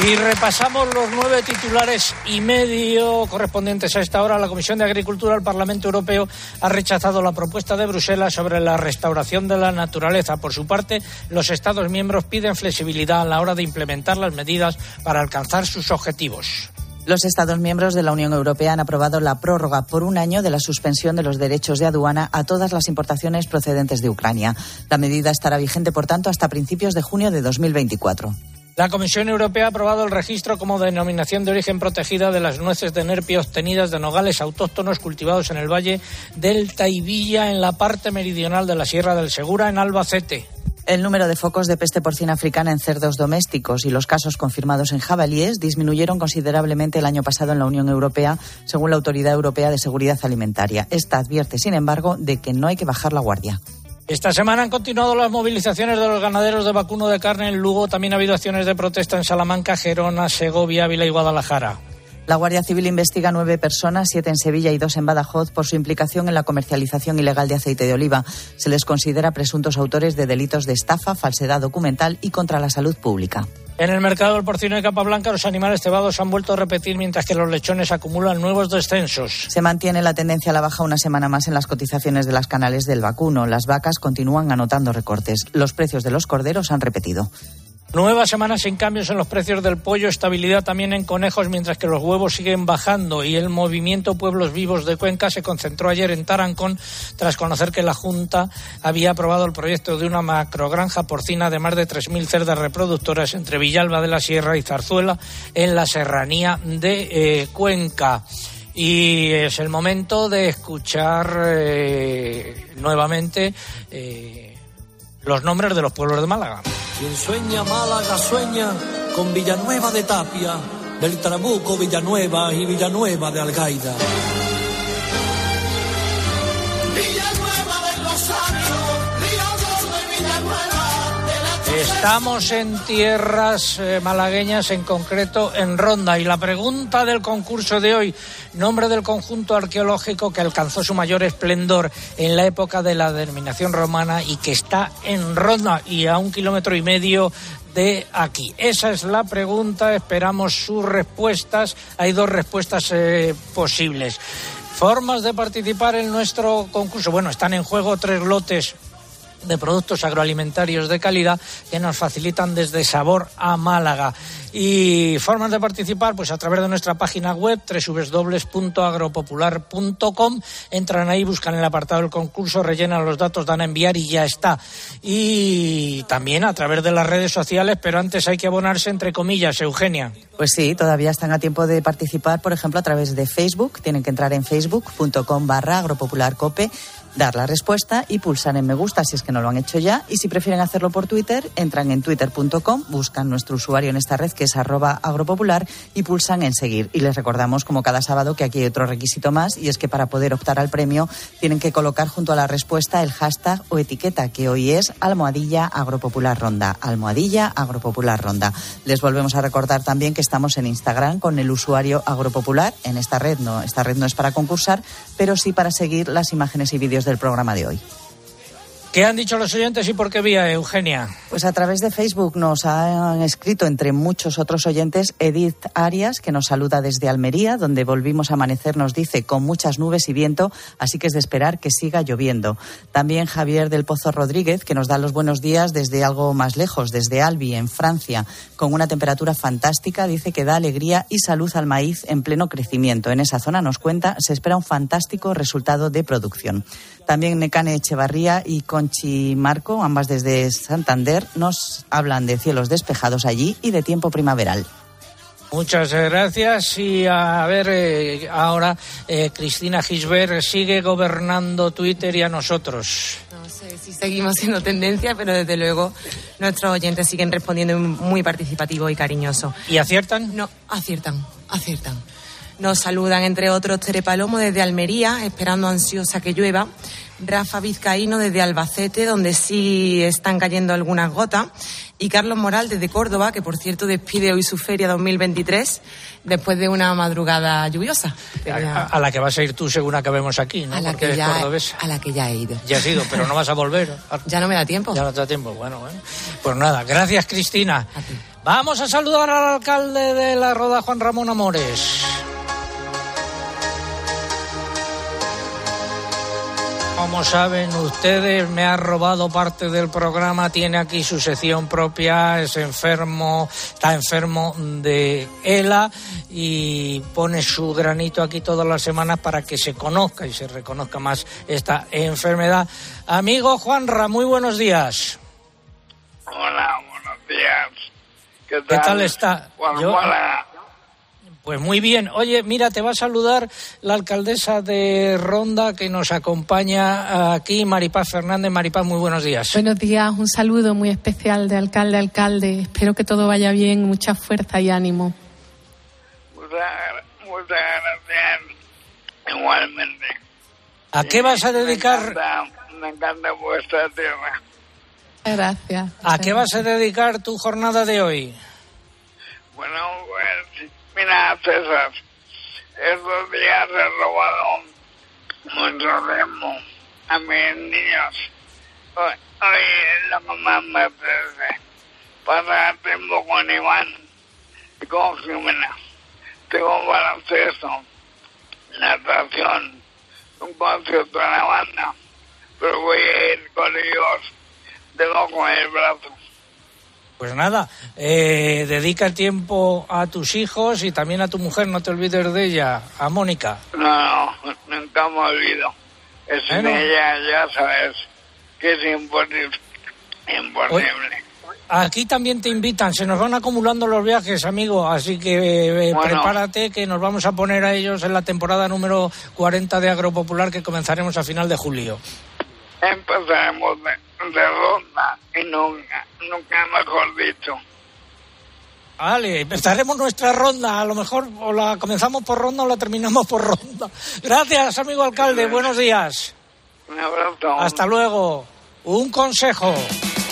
Y repasamos los nueve titulares y medio correspondientes a esta hora. La Comisión de Agricultura del Parlamento Europeo ha rechazado la propuesta de Bruselas sobre la restauración de la naturaleza. Por su parte, los Estados miembros piden flexibilidad a la hora de implementar las medidas para alcanzar sus objetivos. Los Estados miembros de la Unión Europea han aprobado la prórroga por un año de la suspensión de los derechos de aduana a todas las importaciones procedentes de Ucrania. La medida estará vigente, por tanto, hasta principios de junio de 2024. La Comisión Europea ha aprobado el registro como denominación de origen protegida de las nueces de nerpio obtenidas de nogales autóctonos cultivados en el valle del Taibilla, en la parte meridional de la Sierra del Segura, en Albacete. El número de focos de peste porcina africana en cerdos domésticos y los casos confirmados en jabalíes disminuyeron considerablemente el año pasado en la Unión Europea, según la Autoridad Europea de Seguridad Alimentaria. Esta advierte, sin embargo, de que no hay que bajar la guardia. Esta semana han continuado las movilizaciones de los ganaderos de vacuno de carne en Lugo. También ha habido acciones de protesta en Salamanca, Gerona, Segovia, Ávila y Guadalajara. La Guardia Civil investiga nueve personas, siete en Sevilla y dos en Badajoz, por su implicación en la comercialización ilegal de aceite de oliva. Se les considera presuntos autores de delitos de estafa, falsedad documental y contra la salud pública. En el mercado del porcino de capa blanca, los animales cebados han vuelto a repetir mientras que los lechones acumulan nuevos descensos. Se mantiene la tendencia a la baja una semana más en las cotizaciones de las canales del vacuno. Las vacas continúan anotando recortes. Los precios de los corderos han repetido. Nueva semana sin cambios en los precios del pollo, estabilidad también en conejos, mientras que los huevos siguen bajando y el movimiento Pueblos Vivos de Cuenca se concentró ayer en Tarancón tras conocer que la Junta había aprobado el proyecto de una macrogranja porcina de más de 3.000 cerdas reproductoras entre Villalba de la Sierra y Zarzuela en la serranía de eh, Cuenca. Y es el momento de escuchar eh, nuevamente eh, los nombres de los pueblos de Málaga. Quien sueña Málaga sueña con Villanueva de Tapia, del Trabuco Villanueva y Villanueva de Algaida. Estamos en tierras eh, malagueñas, en concreto en Ronda. Y la pregunta del concurso de hoy, nombre del conjunto arqueológico que alcanzó su mayor esplendor en la época de la denominación romana y que está en Ronda y a un kilómetro y medio de aquí. Esa es la pregunta, esperamos sus respuestas. Hay dos respuestas eh, posibles. Formas de participar en nuestro concurso. Bueno, están en juego tres lotes de productos agroalimentarios de calidad que nos facilitan desde Sabor a Málaga. Y formas de participar, pues a través de nuestra página web www.agropopular.com. Entran ahí, buscan el apartado del concurso, rellenan los datos, dan a enviar y ya está. Y también a través de las redes sociales, pero antes hay que abonarse entre comillas, Eugenia. Pues sí, todavía están a tiempo de participar, por ejemplo, a través de Facebook. Tienen que entrar en facebook.com barra agropopularcope dar la respuesta y pulsar en me gusta si es que no lo han hecho ya. Y si prefieren hacerlo por Twitter, entran en twitter.com, buscan nuestro usuario en esta red que es arroba agropopular y pulsan en seguir. Y les recordamos, como cada sábado, que aquí hay otro requisito más y es que para poder optar al premio tienen que colocar junto a la respuesta el hashtag o etiqueta que hoy es almohadilla agropopular ronda. Almohadilla agropopular ronda. Les volvemos a recordar también que estamos en Instagram con el usuario agropopular. En esta red no, esta red no es para concursar, pero sí para seguir las imágenes y vídeos del programa de hoy. ¿Qué han dicho los oyentes y por qué vía, Eugenia? Pues a través de Facebook nos han escrito, entre muchos otros oyentes, Edith Arias, que nos saluda desde Almería, donde volvimos a amanecer, nos dice, con muchas nubes y viento, así que es de esperar que siga lloviendo. También Javier del Pozo Rodríguez, que nos da los buenos días desde algo más lejos, desde Albi, en Francia, con una temperatura fantástica, dice que da alegría y salud al maíz en pleno crecimiento. En esa zona, nos cuenta, se espera un fantástico resultado de producción. También Mecane Echevarría y Conchi Marco, ambas desde Santander, nos hablan de cielos despejados allí y de tiempo primaveral. Muchas gracias y a ver eh, ahora eh, Cristina Gisbert sigue gobernando Twitter y a nosotros. No sé si seguimos siendo tendencia, pero desde luego nuestros oyentes siguen respondiendo muy participativo y cariñoso. ¿Y aciertan? No, aciertan, aciertan. Nos saludan, entre otros, Tere Palomo desde Almería, esperando ansiosa que llueva. Rafa Vizcaíno desde Albacete, donde sí están cayendo algunas gotas. Y Carlos Moral desde Córdoba, que por cierto despide hoy su feria 2023 después de una madrugada lluviosa. A, a la que vas a ir tú según acabemos aquí, ¿no? A la, Porque que ya, a la que ya he ido. Ya has ido, pero no vas a volver. Ya no me da tiempo. Ya no te da tiempo. Bueno, bueno. Pues nada, gracias Cristina. Vamos a saludar al alcalde de la Roda, Juan Ramón Amores. Como saben ustedes, me ha robado parte del programa, tiene aquí su sección propia, es enfermo, está enfermo de ELA y pone su granito aquí todas las semanas para que se conozca y se reconozca más esta enfermedad. Amigo Juanra, muy buenos días. Hola, buenos días. ¿Qué tal, ¿Qué tal está? Juan Yo- Mala? Pues muy bien. Oye, mira, te va a saludar la alcaldesa de Ronda que nos acompaña aquí, Maripaz Fernández. Maripaz, muy buenos días. Buenos días, un saludo muy especial de alcalde a alcalde. Espero que todo vaya bien, mucha fuerza y ánimo. Muchas, muchas gracias. Igualmente. ¿A qué vas a dedicar? Me encanta, me encanta vuestra tierra. Gracias. ¿A qué vas a dedicar tu jornada de hoy? Bueno, pues, mira, César, estos días he robado mucho tiempo a mis niños. Hoy, la mamá me ofrece pasar tiempo con Iván. Y con Jimena. Tengo baloncesto, natación, un concierto de la banda, pero voy a ir con ellos. Debajo con el brazo. Pues nada, eh, dedica tiempo a tus hijos y también a tu mujer, no te olvides de ella, a Mónica. No, nunca me olvido. Es Bueno. ella, ya sabes, que es imposible. imposible. Aquí también te invitan, se nos van acumulando los viajes, amigo, así que eh, Bueno. prepárate que nos vamos a poner a ellos en la temporada número 40 de Agropopular que comenzaremos a final de julio. Empezaremos de, de ronda y nunca, nunca mejor dicho. Vale, empezaremos nuestra ronda, a lo mejor o la comenzamos por ronda o la terminamos por ronda. Gracias, amigo alcalde, buenos días. Un abrazo. Hasta luego. Un consejo.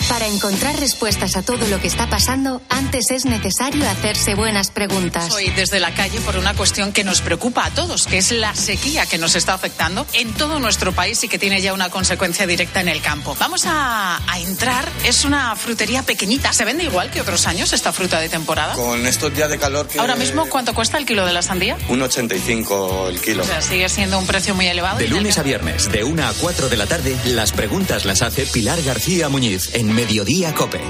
Para encontrar respuestas a todo lo que está pasando, antes es necesario hacerse buenas preguntas. Hoy desde la calle por una cuestión que nos preocupa a todos, que es la sequía que nos está afectando en todo nuestro país y que tiene ya una consecuencia directa en el campo. Vamos a, a entrar, es una frutería pequeñita, ¿se vende igual que otros años esta fruta de temporada? Con estos días de calor que... Ahora mismo, ¿cuánto cuesta el kilo de la sandía? Un 85 el kilo. O sea, sigue siendo un precio muy elevado. De lunes a viernes, de 1 a 4 de la tarde, las preguntas las hace Pilar García Muñiz en Mediodía Cope.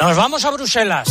Nos vamos a Bruselas.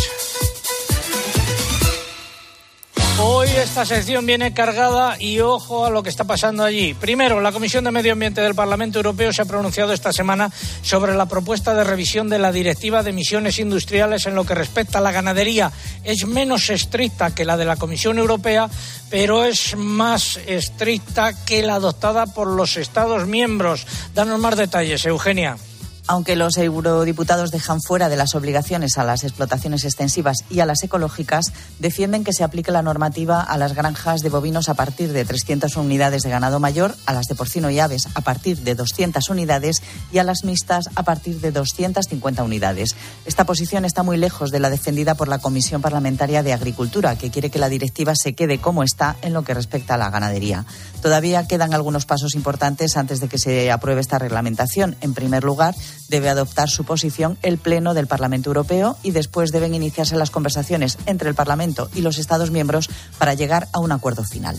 Hoy esta sección viene cargada y ojo a lo que está pasando allí. Primero, la Comisión de Medio Ambiente del Parlamento Europeo se ha pronunciado esta semana sobre la propuesta de revisión de la Directiva de Emisiones Industriales en lo que respecta a la ganadería. Es menos estricta que la de la Comisión Europea, pero es más estricta que la adoptada por los Estados miembros. Danos más detalles, Eugenia. Aunque los eurodiputados dejan fuera de las obligaciones a las explotaciones extensivas y a las ecológicas, defienden que se aplique la normativa a las granjas de bovinos a partir de 300 unidades de ganado mayor, a las de porcino y aves a partir de 200 unidades y a las mixtas a partir de 250 unidades. Esta posición está muy lejos de la defendida por la Comisión Parlamentaria de Agricultura, que quiere que la directiva se quede como está en lo que respecta a la ganadería. Todavía quedan algunos pasos importantes antes de que se apruebe esta reglamentación. En primer lugar, debe adoptar su posición el Pleno del Parlamento Europeo y después deben iniciarse las conversaciones entre el Parlamento y los Estados miembros para llegar a un acuerdo final.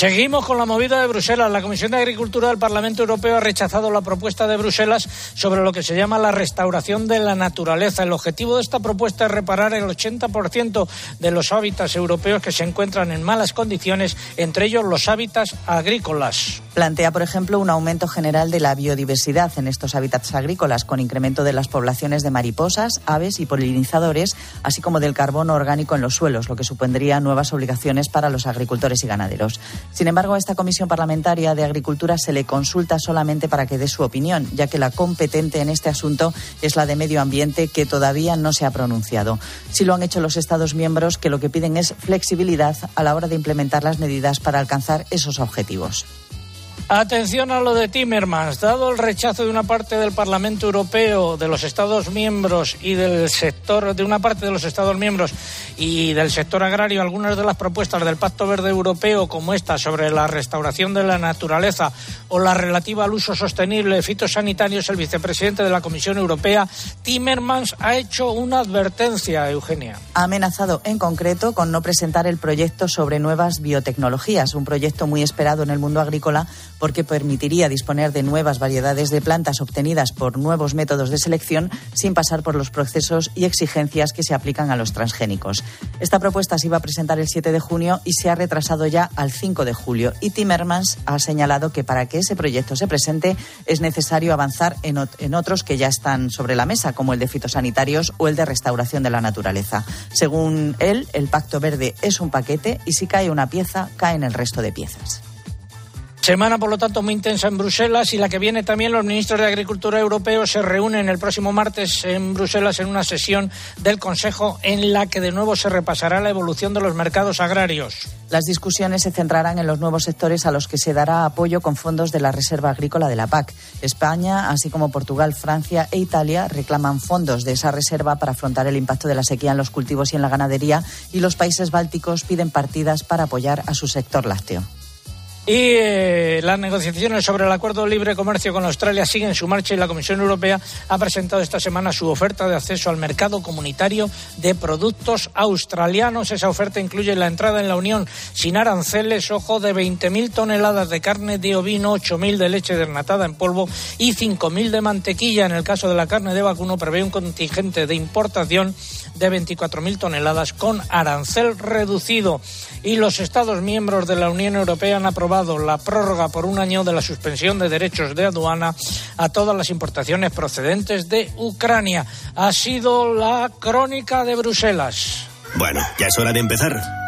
Seguimos con la movida de Bruselas. La Comisión de Agricultura del Parlamento Europeo ha rechazado la propuesta de Bruselas sobre lo que se llama la restauración de la naturaleza. El objetivo de esta propuesta es reparar el 80% de los hábitats europeos que se encuentran en malas condiciones, entre ellos los hábitats agrícolas. Plantea, por ejemplo, un aumento general de la biodiversidad en estos hábitats agrícolas, con incremento de las poblaciones de mariposas, aves y polinizadores, así como del carbono orgánico en los suelos, lo que supondría nuevas obligaciones para los agricultores y ganaderos. Sin embargo, a esta Comisión Parlamentaria de Agricultura se le consulta solamente para que dé su opinión, ya que la competente en este asunto es la de Medio Ambiente, que todavía no se ha pronunciado. Sí lo han hecho los Estados miembros, que lo que piden es flexibilidad a la hora de implementar las medidas para alcanzar esos objetivos. Atención a lo de Timmermans. Dado el rechazo de una parte del Parlamento Europeo, de los Estados miembros y del sector, de una parte de los Estados miembros y del sector agrario, algunas de las propuestas del Pacto Verde Europeo, como esta sobre la restauración de la naturaleza o la relativa al uso sostenible de fitosanitarios, el vicepresidente de la Comisión Europea, Timmermans, ha hecho una advertencia, Eugenia. Ha amenazado en concreto con no presentar el proyecto sobre nuevas biotecnologías, un proyecto muy esperado en el mundo agrícola porque permitiría disponer de nuevas variedades de plantas obtenidas por nuevos métodos de selección sin pasar por los procesos y exigencias que se aplican a los transgénicos. Esta propuesta se iba a presentar el 7 de junio y se ha retrasado ya al 5 de julio. Y Timmermans ha señalado que para que ese proyecto se presente es necesario avanzar en, en otros que ya están sobre la mesa, como el de fitosanitarios o el de restauración de la naturaleza. Según él, el Pacto Verde es un paquete y si cae una pieza, caen el resto de piezas. Semana, por lo tanto, muy intensa en Bruselas y la que viene también los ministros de Agricultura europeos se reúnen el próximo martes en Bruselas en una sesión del Consejo en la que de nuevo se repasará la evolución de los mercados agrarios. Las discusiones se centrarán en los nuevos sectores a los que se dará apoyo con fondos de la Reserva Agrícola de la PAC. España, así como Portugal, Francia e Italia reclaman fondos de esa reserva para afrontar el impacto de la sequía en los cultivos y en la ganadería y los países bálticos piden partidas para apoyar a su sector lácteo. Y eh, las negociaciones sobre el acuerdo de libre comercio con Australia siguen su marcha y la Comisión Europea ha presentado esta semana su oferta de acceso al mercado comunitario de productos australianos. Esa oferta incluye la entrada en la Unión sin aranceles, ojo, de 20.000 toneladas de carne de ovino, 8.000 de leche desnatada en polvo y 5.000 de mantequilla. En el caso de la carne de vacuno prevé un contingente de importación de 24.000 toneladas con arancel reducido. Y los Estados miembros de la Unión Europea han aprobado la prórroga por un año de la suspensión de derechos de aduana a todas las importaciones procedentes de Ucrania. Ha sido la crónica de Bruselas. Bueno, ya es hora de empezar.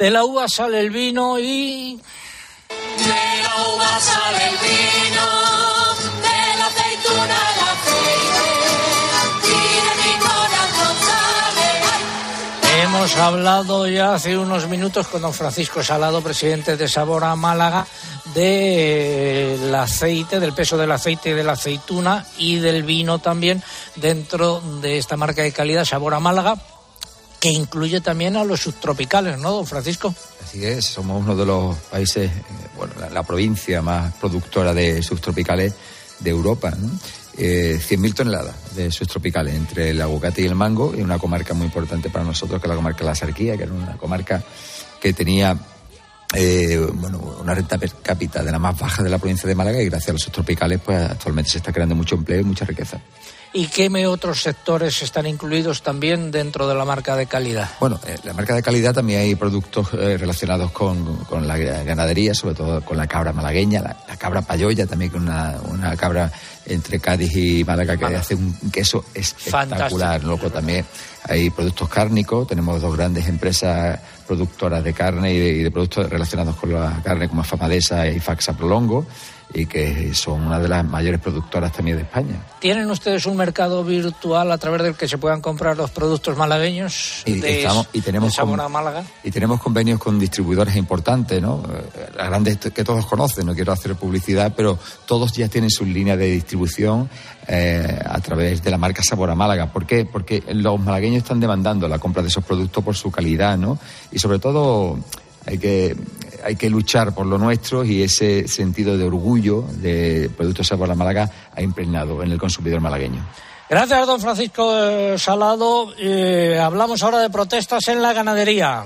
De la uva sale el vino y... De la uva sale el vino, de la aceituna el aceite, y mi corazón sale. Hemos hablado ya hace unos minutos con don Francisco Salado, presidente de Sabor a Málaga, del aceite, del peso del aceite y de la aceituna y del vino también dentro de esta marca de calidad Sabor a Málaga, que incluye también a los subtropicales, ¿no, don Francisco? Así es, somos uno de los países, eh, bueno, la, provincia más productora de subtropicales de Europa. ¿no? Eh, 100.000 toneladas de subtropicales entre el aguacate y el mango, y una comarca muy importante para nosotros, que es la comarca de la Sarquía, que era una comarca que tenía eh, bueno, una renta per cápita de la más baja de la provincia de Málaga y gracias a los subtropicales pues actualmente se está creando mucho empleo y mucha riqueza. ¿Y qué otros sectores están incluidos también dentro de la marca de calidad? Bueno, en la marca de calidad también hay productos eh, relacionados con, con, la ganadería, sobre todo con la cabra malagueña, la, la cabra payoya también, con una, una, cabra entre Cádiz y Málaga que Málaga. hace un queso espectacular. Loco también hay productos cárnicos, tenemos dos grandes empresas productoras de carne y de, y de productos relacionados con la carne como Famadesa y Faxa Prolongo y que son una de las mayores productoras también de España. ¿Tienen ustedes un mercado virtual a través del que se puedan comprar los productos malagueños y, de, estamos, y tenemos de con, Málaga? Y tenemos convenios con distribuidores importantes, ¿no? Las grandes que todos conocen, no quiero hacer publicidad, pero todos ya tienen su línea de distribución eh, a través de la marca Sabor a Málaga. ¿Por qué? Porque los malagueños están demandando la compra de esos productos por su calidad, ¿no? Y sobre todo hay que hay que luchar por lo nuestro y ese sentido de orgullo de Productos Sabor a Málaga ha impregnado en el consumidor malagueño. Gracias, don Francisco Salado. Eh, hablamos ahora de protestas en la ganadería.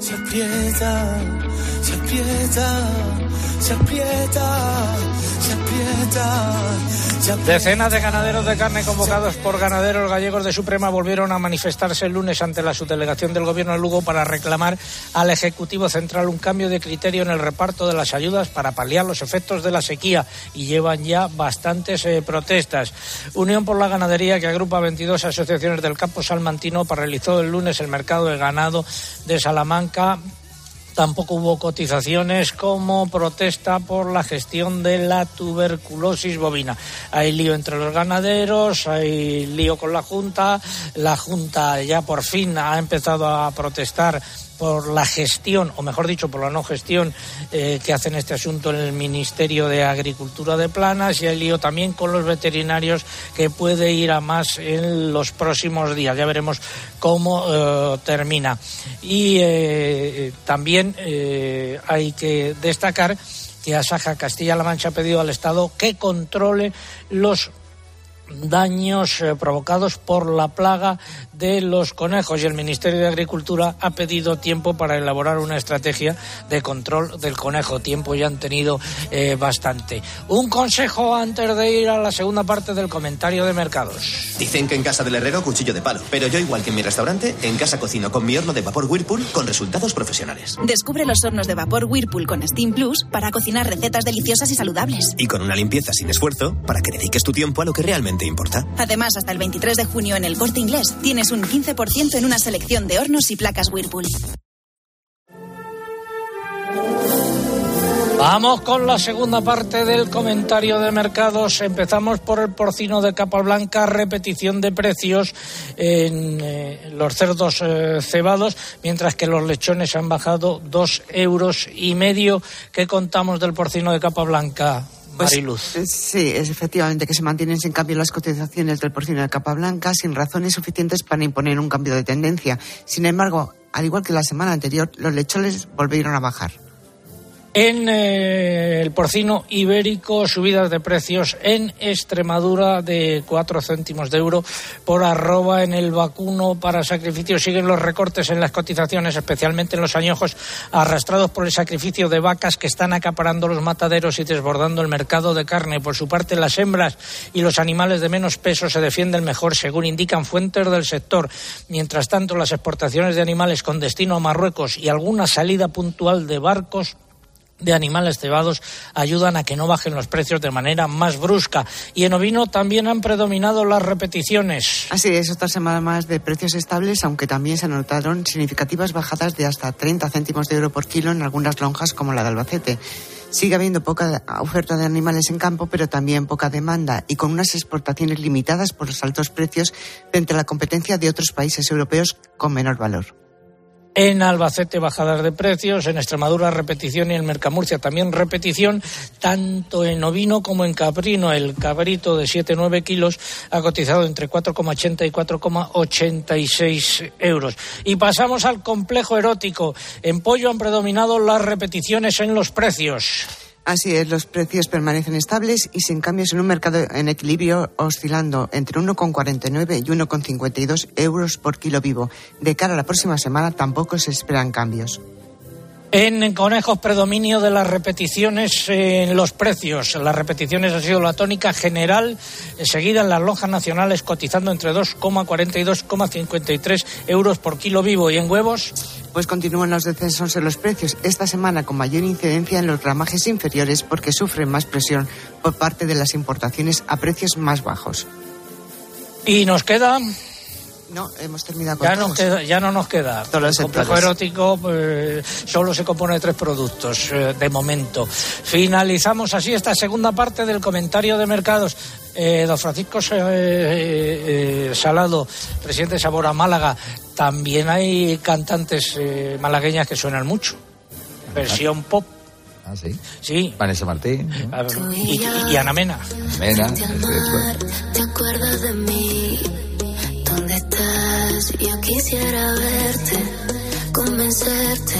Se aprieta, se aprieta, se aprieta, se aprieta. Decenas de ganaderos de carne convocados por ganaderos gallegos de Suprema volvieron a manifestarse el lunes ante la subdelegación del Gobierno de Lugo para reclamar al Ejecutivo Central un cambio de criterio en el reparto de las ayudas para paliar los efectos de la sequía y llevan ya bastantes eh, protestas. Unión por la Ganadería, que agrupa 22 asociaciones del campo salmantino, paralizó el lunes el mercado de ganado de Salamanca Tampoco hubo cotizaciones como protesta por la gestión de la tuberculosis bovina. Hay lío entre los ganaderos, hay lío con la Junta. La Junta ya por fin ha empezado a protestar por la gestión, o mejor dicho, por la no gestión eh, que hace en este asunto en el Ministerio de Agricultura de Planas y hay lío también con los veterinarios que puede ir a más en los próximos días. Ya veremos cómo eh, termina. Y eh, también hay que destacar que Asaja Castilla-La Mancha ha pedido al Estado que controle los daños provocados por la plaga de los conejos y el Ministerio de Agricultura ha pedido tiempo para elaborar una estrategia de control del conejo. Tiempo ya han tenido eh, bastante. Un consejo antes de ir a la segunda parte del comentario de mercados. Dicen que en casa del herrero cuchillo de palo, pero yo igual que en mi restaurante, en casa cocino con mi horno de vapor Whirlpool con resultados profesionales. Descubre los hornos de vapor Whirlpool con Steam Plus para cocinar recetas deliciosas y saludables. Y con una limpieza sin esfuerzo para que dediques tu tiempo a lo que realmente importa. Además, hasta el 23 de junio en el Corte Inglés tienes un 15% en una selección de hornos y placas Whirlpool. Vamos con la segunda parte del comentario de mercados. Empezamos por el porcino de capa blanca, repetición de precios en eh, los cerdos eh, cebados, mientras que los lechones han bajado dos euros y medio. ¿Qué contamos del porcino de capa blanca? Pues, Mariluz. eh, sí, es efectivamente que se mantienen sin cambio las cotizaciones del porcino de capa blanca sin razones suficientes para imponer un cambio de tendencia. Sin embargo, al igual que la semana anterior, los lechones volvieron a bajar. En eh, el porcino ibérico, subidas de precios en Extremadura de 4 céntimos de euro por arroba. En el vacuno para sacrificio siguen los recortes en las cotizaciones, especialmente en los añojos arrastrados por el sacrificio de vacas que están acaparando los mataderos y desbordando el mercado de carne. Por su parte, las hembras y los animales de menos peso se defienden mejor, según indican fuentes del sector. Mientras tanto, las exportaciones de animales con destino a Marruecos y alguna salida puntual de barcos de animales cebados ayudan a que no bajen los precios de manera más brusca. Y en ovino también han predominado las repeticiones. Así es, otra semana más de precios estables, aunque también se anotaron significativas bajadas de hasta 30 céntimos de euro por kilo en algunas lonjas como la de Albacete. Sigue habiendo poca oferta de animales en campo, pero también poca demanda y con unas exportaciones limitadas por los altos precios frente a la competencia de otros países europeos con menor valor. En Albacete bajadas de precios, en Extremadura repetición y en Mercamurcia también repetición, tanto en ovino como en caprino. El cabrito de 7-9 kilos ha cotizado entre 4,80 y 4,86 euros. Y pasamos al complejo erótico. En pollo han predominado las repeticiones en los precios. Así es, los precios permanecen estables y sin cambios en un mercado en equilibrio oscilando entre 1,49 y 1,52 euros por kilo vivo. De cara a la próxima semana tampoco se esperan cambios. En conejos, predominio de las repeticiones en los precios. Las repeticiones ha sido la tónica general, seguida en las lonjas nacionales cotizando entre 2,40 y 2,53 euros por kilo vivo. ¿Y en huevos? Pues continúan los descensos en los precios, esta semana con mayor incidencia en los ramajes inferiores porque sufren más presión por parte de las importaciones a precios más bajos. Y nos queda no, hemos terminado con ya, nos queda, ya no nos queda. Todos el complejo erótico solo se compone de tres productos eh, de momento. Finalizamos así esta segunda parte del comentario de mercados. Eh, don Francisco eh, Salado, presidente de Sabora Málaga, también hay cantantes malagueñas que suenan mucho. Versión pop. Ah, sí. Sí. Vanessa Martín. Y, y, Ana Mena. Mena. ¿Te acuerdas de mí? ¿Dónde estás? Yo quisiera verte, convencerte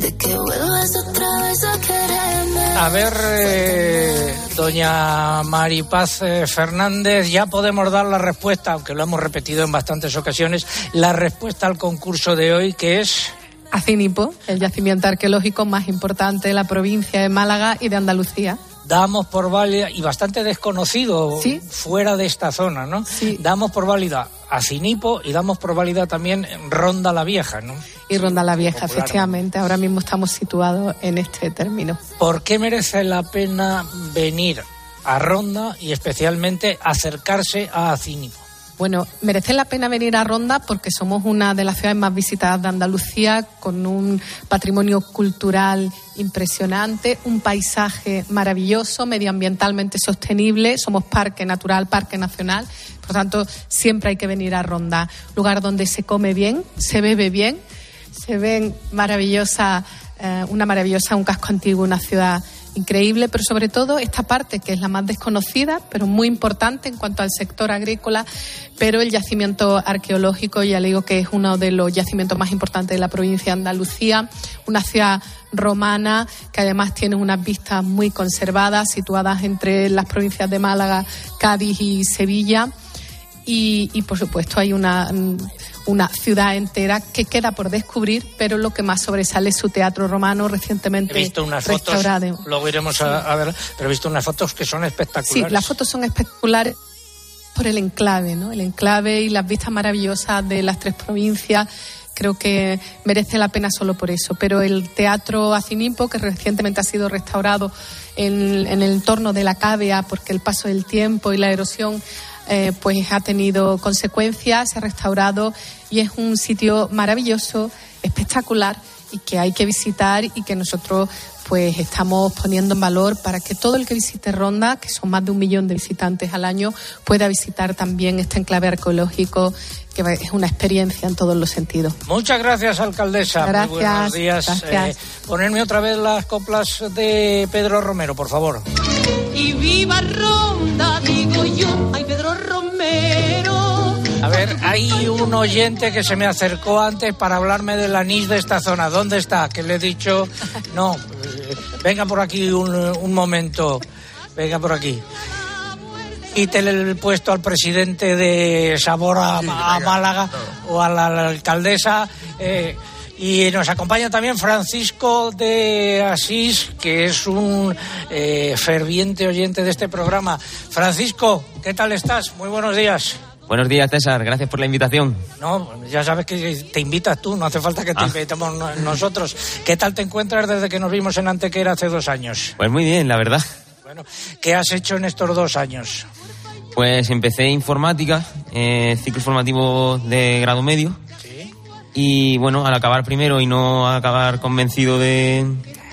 de que vuelvas otra vez a quererme. A ver, eh, doña Maripaz eh, Fernández, ya podemos dar la respuesta, aunque lo hemos repetido en bastantes ocasiones, la respuesta al concurso de hoy, que es... Acinipo, el yacimiento arqueológico más importante de la provincia de Málaga y de Andalucía damos por válida, y bastante desconocido fuera de esta zona, ¿no? Damos por válida a Cinipo y damos por válida también Ronda la Vieja, ¿no? Y Ronda la Vieja, efectivamente. Ahora mismo estamos situados en este término. ¿Por qué merece la pena venir a Ronda y especialmente acercarse a Cinipo? Bueno, merece la pena venir a Ronda porque somos una de las ciudades más visitadas de Andalucía, con un patrimonio cultural impresionante, un paisaje maravilloso, medioambientalmente sostenible, somos parque natural, parque nacional, por tanto siempre hay que venir a Ronda, lugar donde se come bien, se bebe bien, se ven maravillosa, eh, una maravillosa, un casco antiguo, una ciudad increíble, pero sobre todo esta parte que es la más desconocida, pero muy importante en cuanto al sector agrícola, pero el yacimiento arqueológico, ya le digo que es uno de los yacimientos más importantes de la provincia de Andalucía, una ciudad romana que además tiene unas vistas muy conservadas, situadas entre las provincias de Málaga, Cádiz y Sevilla. Y, y, por supuesto hay una, una ciudad entera que queda por descubrir, pero lo que más sobresale es su teatro romano recientemente he visto unas restaurado. Fotos, luego iremos a, ver, pero he visto unas fotos que son espectaculares. Sí, las fotos son espectaculares por el enclave, ¿no? El enclave y las vistas maravillosas de las tres provincias creo que merece la pena solo por eso. Pero el Teatro Acinimpo, que recientemente ha sido restaurado en, en el entorno de la cavea, porque el paso del tiempo y la erosión eh, pues ha tenido consecuencias, se ha restaurado y es un sitio maravilloso, espectacular y que hay que visitar y que nosotros pues estamos poniendo en valor para que todo el que visite Ronda, que son más de un millón de visitantes al año, pueda visitar también este enclave arqueológico que es una experiencia en todos los sentidos. Muchas gracias, alcaldesa. Gracias. buenos días. Eh, ponerme otra vez las coplas de Pedro Romero, por favor. Y viva Ronda, digo yo, ay Pedro Romero. A ver, hay un oyente que se me acercó antes para hablarme del anís de esta zona. ¿Dónde está? Que le he dicho, no, venga por aquí un, un momento. Venga por aquí. Quítele el puesto al presidente de Sabor a, a Málaga o a la, la alcaldesa. eh, y nos acompaña también Francisco de Asís, que es un eh, ferviente oyente de este programa. Francisco, ¿qué tal estás? Muy buenos días. Buenos días, César. Gracias por la invitación. No, ya sabes que te invitas tú, no hace falta que te Ah. invitemos no- nosotros. ¿Qué tal te encuentras desde que nos vimos en Antequera hace dos años? Pues muy bien, la verdad. ¿Qué has hecho en estos dos años? Pues empecé informática, eh, ciclo formativo de grado medio. Y bueno, al acabar primero y no acabar convencido de,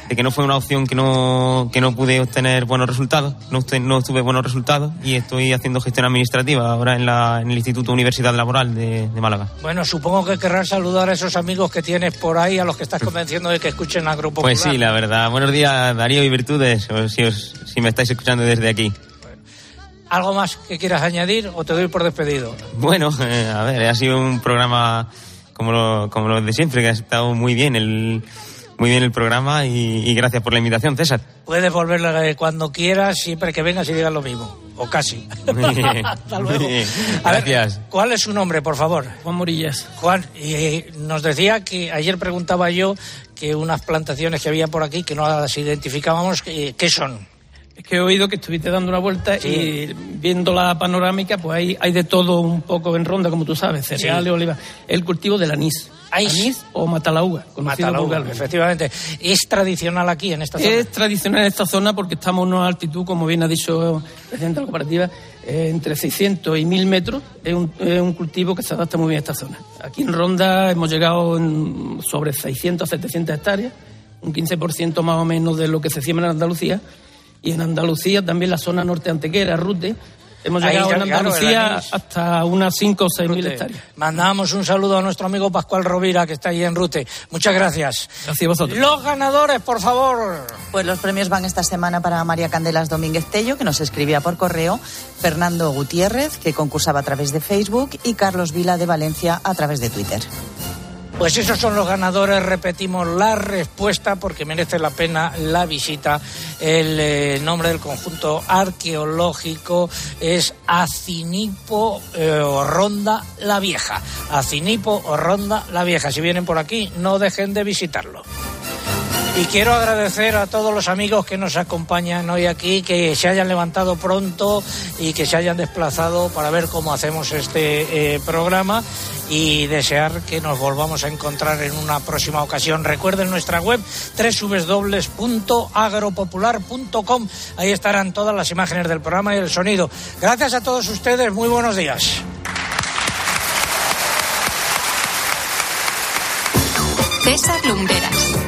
de que no fue una opción que no, que no pude obtener buenos resultados, no, no obtuve buenos resultados y estoy haciendo gestión administrativa ahora en, la, en el Instituto Universidad Laboral de, de Málaga. Bueno, supongo que querrás saludar a esos amigos que tienes por ahí, a los que estás convenciendo de que escuchen a Grupo Pues sí, la verdad. Buenos días, Darío y Virtudes, si, os- si me estáis escuchando desde aquí. ¿Algo más que quieras añadir o te doy por despedido? Bueno, eh, a ver, ha sido un programa como lo, como los de siempre, que ha estado muy bien el, muy bien el programa y, y gracias por la invitación, César. Puedes volver eh, cuando quieras, siempre que vengas y digas lo mismo. O casi. Muy bien. Hasta luego. Ver, Gracias. ¿Cuál es su nombre, por favor? Juan Morillas. Juan, y eh, nos decía que ayer preguntaba yo que unas plantaciones que había por aquí que no las identificábamos, eh, ¿qué son? Es que he oído que estuviste dando una vuelta Sí. y viendo la panorámica, pues hay, hay de todo un poco en ronda, como tú sabes, cereales, Sí. oliva. El cultivo del anís. Anís o matalauga, Matalauga, efectivamente. ¿Es tradicional aquí, en esta zona? Es tradicional en esta zona porque estamos en una altitud, como bien ha dicho el presidente de la cooperativa, eh, entre 600 y 1000 metros. Es un, es un cultivo que se adapta muy bien a esta zona. Aquí en Ronda hemos llegado en sobre 600 a 700 hectáreas, un 15% más o menos de lo que se siembra en Andalucía. Y en Andalucía, también la zona norte antequera, Rute, hemos llegado ya, en Andalucía hasta unas 5 o 6 mil hectáreas. Mandamos un saludo a nuestro amigo Pascual Rovira, que está ahí en Rute. Muchas gracias. Gracias a vosotros. Los ganadores, por favor. Pues los premios van esta semana para María Candelas Domínguez Tello, que nos escribía por correo, Fernando Gutiérrez, que concursaba a través de Facebook, y Carlos Vila de Valencia a través de Twitter. Pues esos son los ganadores, repetimos la respuesta porque merece la pena la visita. El eh, nombre del conjunto arqueológico es Acinipo eh, o Ronda la Vieja. Acinipo o Ronda la Vieja. Si vienen por aquí, no dejen de visitarlo. Y quiero agradecer a todos los amigos que nos acompañan hoy aquí, que se hayan levantado pronto y que se hayan desplazado para ver cómo hacemos este eh, programa y desear que nos volvamos a encontrar en una próxima ocasión. Recuerden nuestra web www.agropopular.com. Ahí estarán todas las imágenes del programa y el sonido. Gracias a todos ustedes. Muy buenos días. César Lumberas.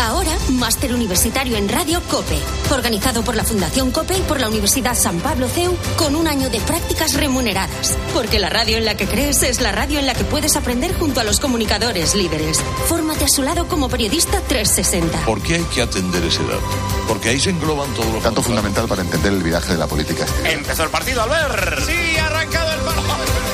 Ahora, máster universitario en Radio COPE, organizado por la Fundación COPE y por la Universidad San Pablo CEU, con un año de prácticas remuneradas. Porque la radio en la que crees es la radio en la que puedes aprender junto a los comunicadores líderes. Fórmate a su lado como periodista 360. ¿Por qué hay que atender ese dato? Porque ahí se engloban todos los... Dato fundamental para entender el viraje de la política. Empezó el partido, Albert. Sí, ha arrancado el partido.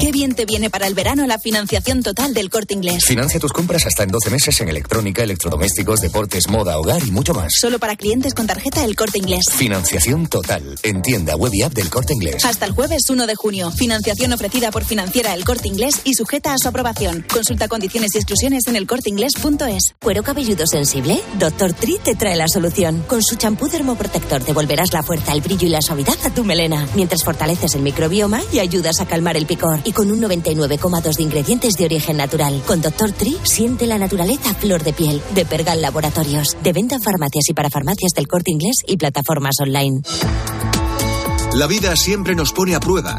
Qué bien te viene para el verano la financiación total del corte inglés. Financia tus compras hasta en 12 meses en electrónica, electrodomésticos, deportes, moda, hogar y mucho más. Solo para clientes con tarjeta del corte inglés. Financiación total. En tienda web y app del corte inglés. Hasta el jueves 1 de junio. Financiación ofrecida por Financiera El Corte Inglés y sujeta a su aprobación. Consulta condiciones y exclusiones en elcorteinglés.es. ¿Cuero cabelludo sensible? Doctor Tri te trae la solución. Con su champú dermoprotector devolverás la fuerza, el brillo y la suavidad a tu melena, mientras fortaleces el microbioma y ayudas a calmar el picor. Y con un 99,2 de ingredientes de origen natural. Con Doctor Tri siente la naturaleza flor de piel. De Pergal Laboratorios. De venta en farmacias y para farmacias del Corte Inglés y plataformas online. La vida siempre nos pone a prueba.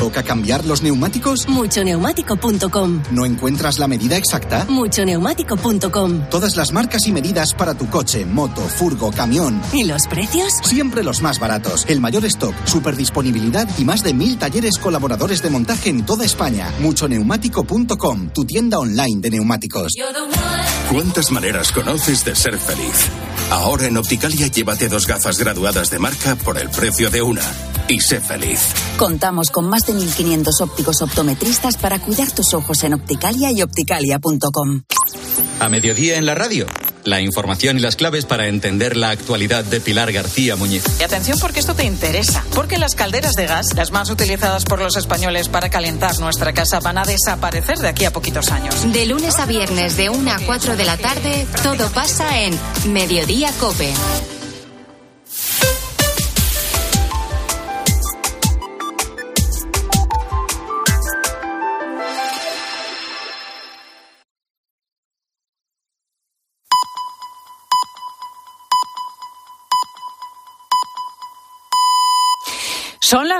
¿Toca cambiar los neumáticos? Muchoneumático.com. ¿No encuentras la medida exacta? Muchoneumático.com. Todas las marcas y medidas para tu coche, moto, furgo, camión. ¿Y los precios? Siempre los más baratos. El mayor stock, super disponibilidad y más de mil talleres colaboradores de montaje en toda España. Muchoneumático.com, tu tienda online de neumáticos. ¿Cuántas maneras conoces de ser feliz? Ahora en Opticalia llévate dos gafas graduadas de marca por el precio de una. Y sé feliz. Contamos con más de 1.500 ópticos optometristas para cuidar tus ojos en Opticalia y opticalia.com. A mediodía en la radio. La información y las claves para entender la actualidad de Pilar García Muñiz. Y atención porque esto te interesa, porque las calderas de gas, las más utilizadas por los españoles para calentar nuestra casa, van a desaparecer de aquí a poquitos años. De lunes a viernes de 1 a 4 de la tarde, todo pasa en Mediodía Cope. Son las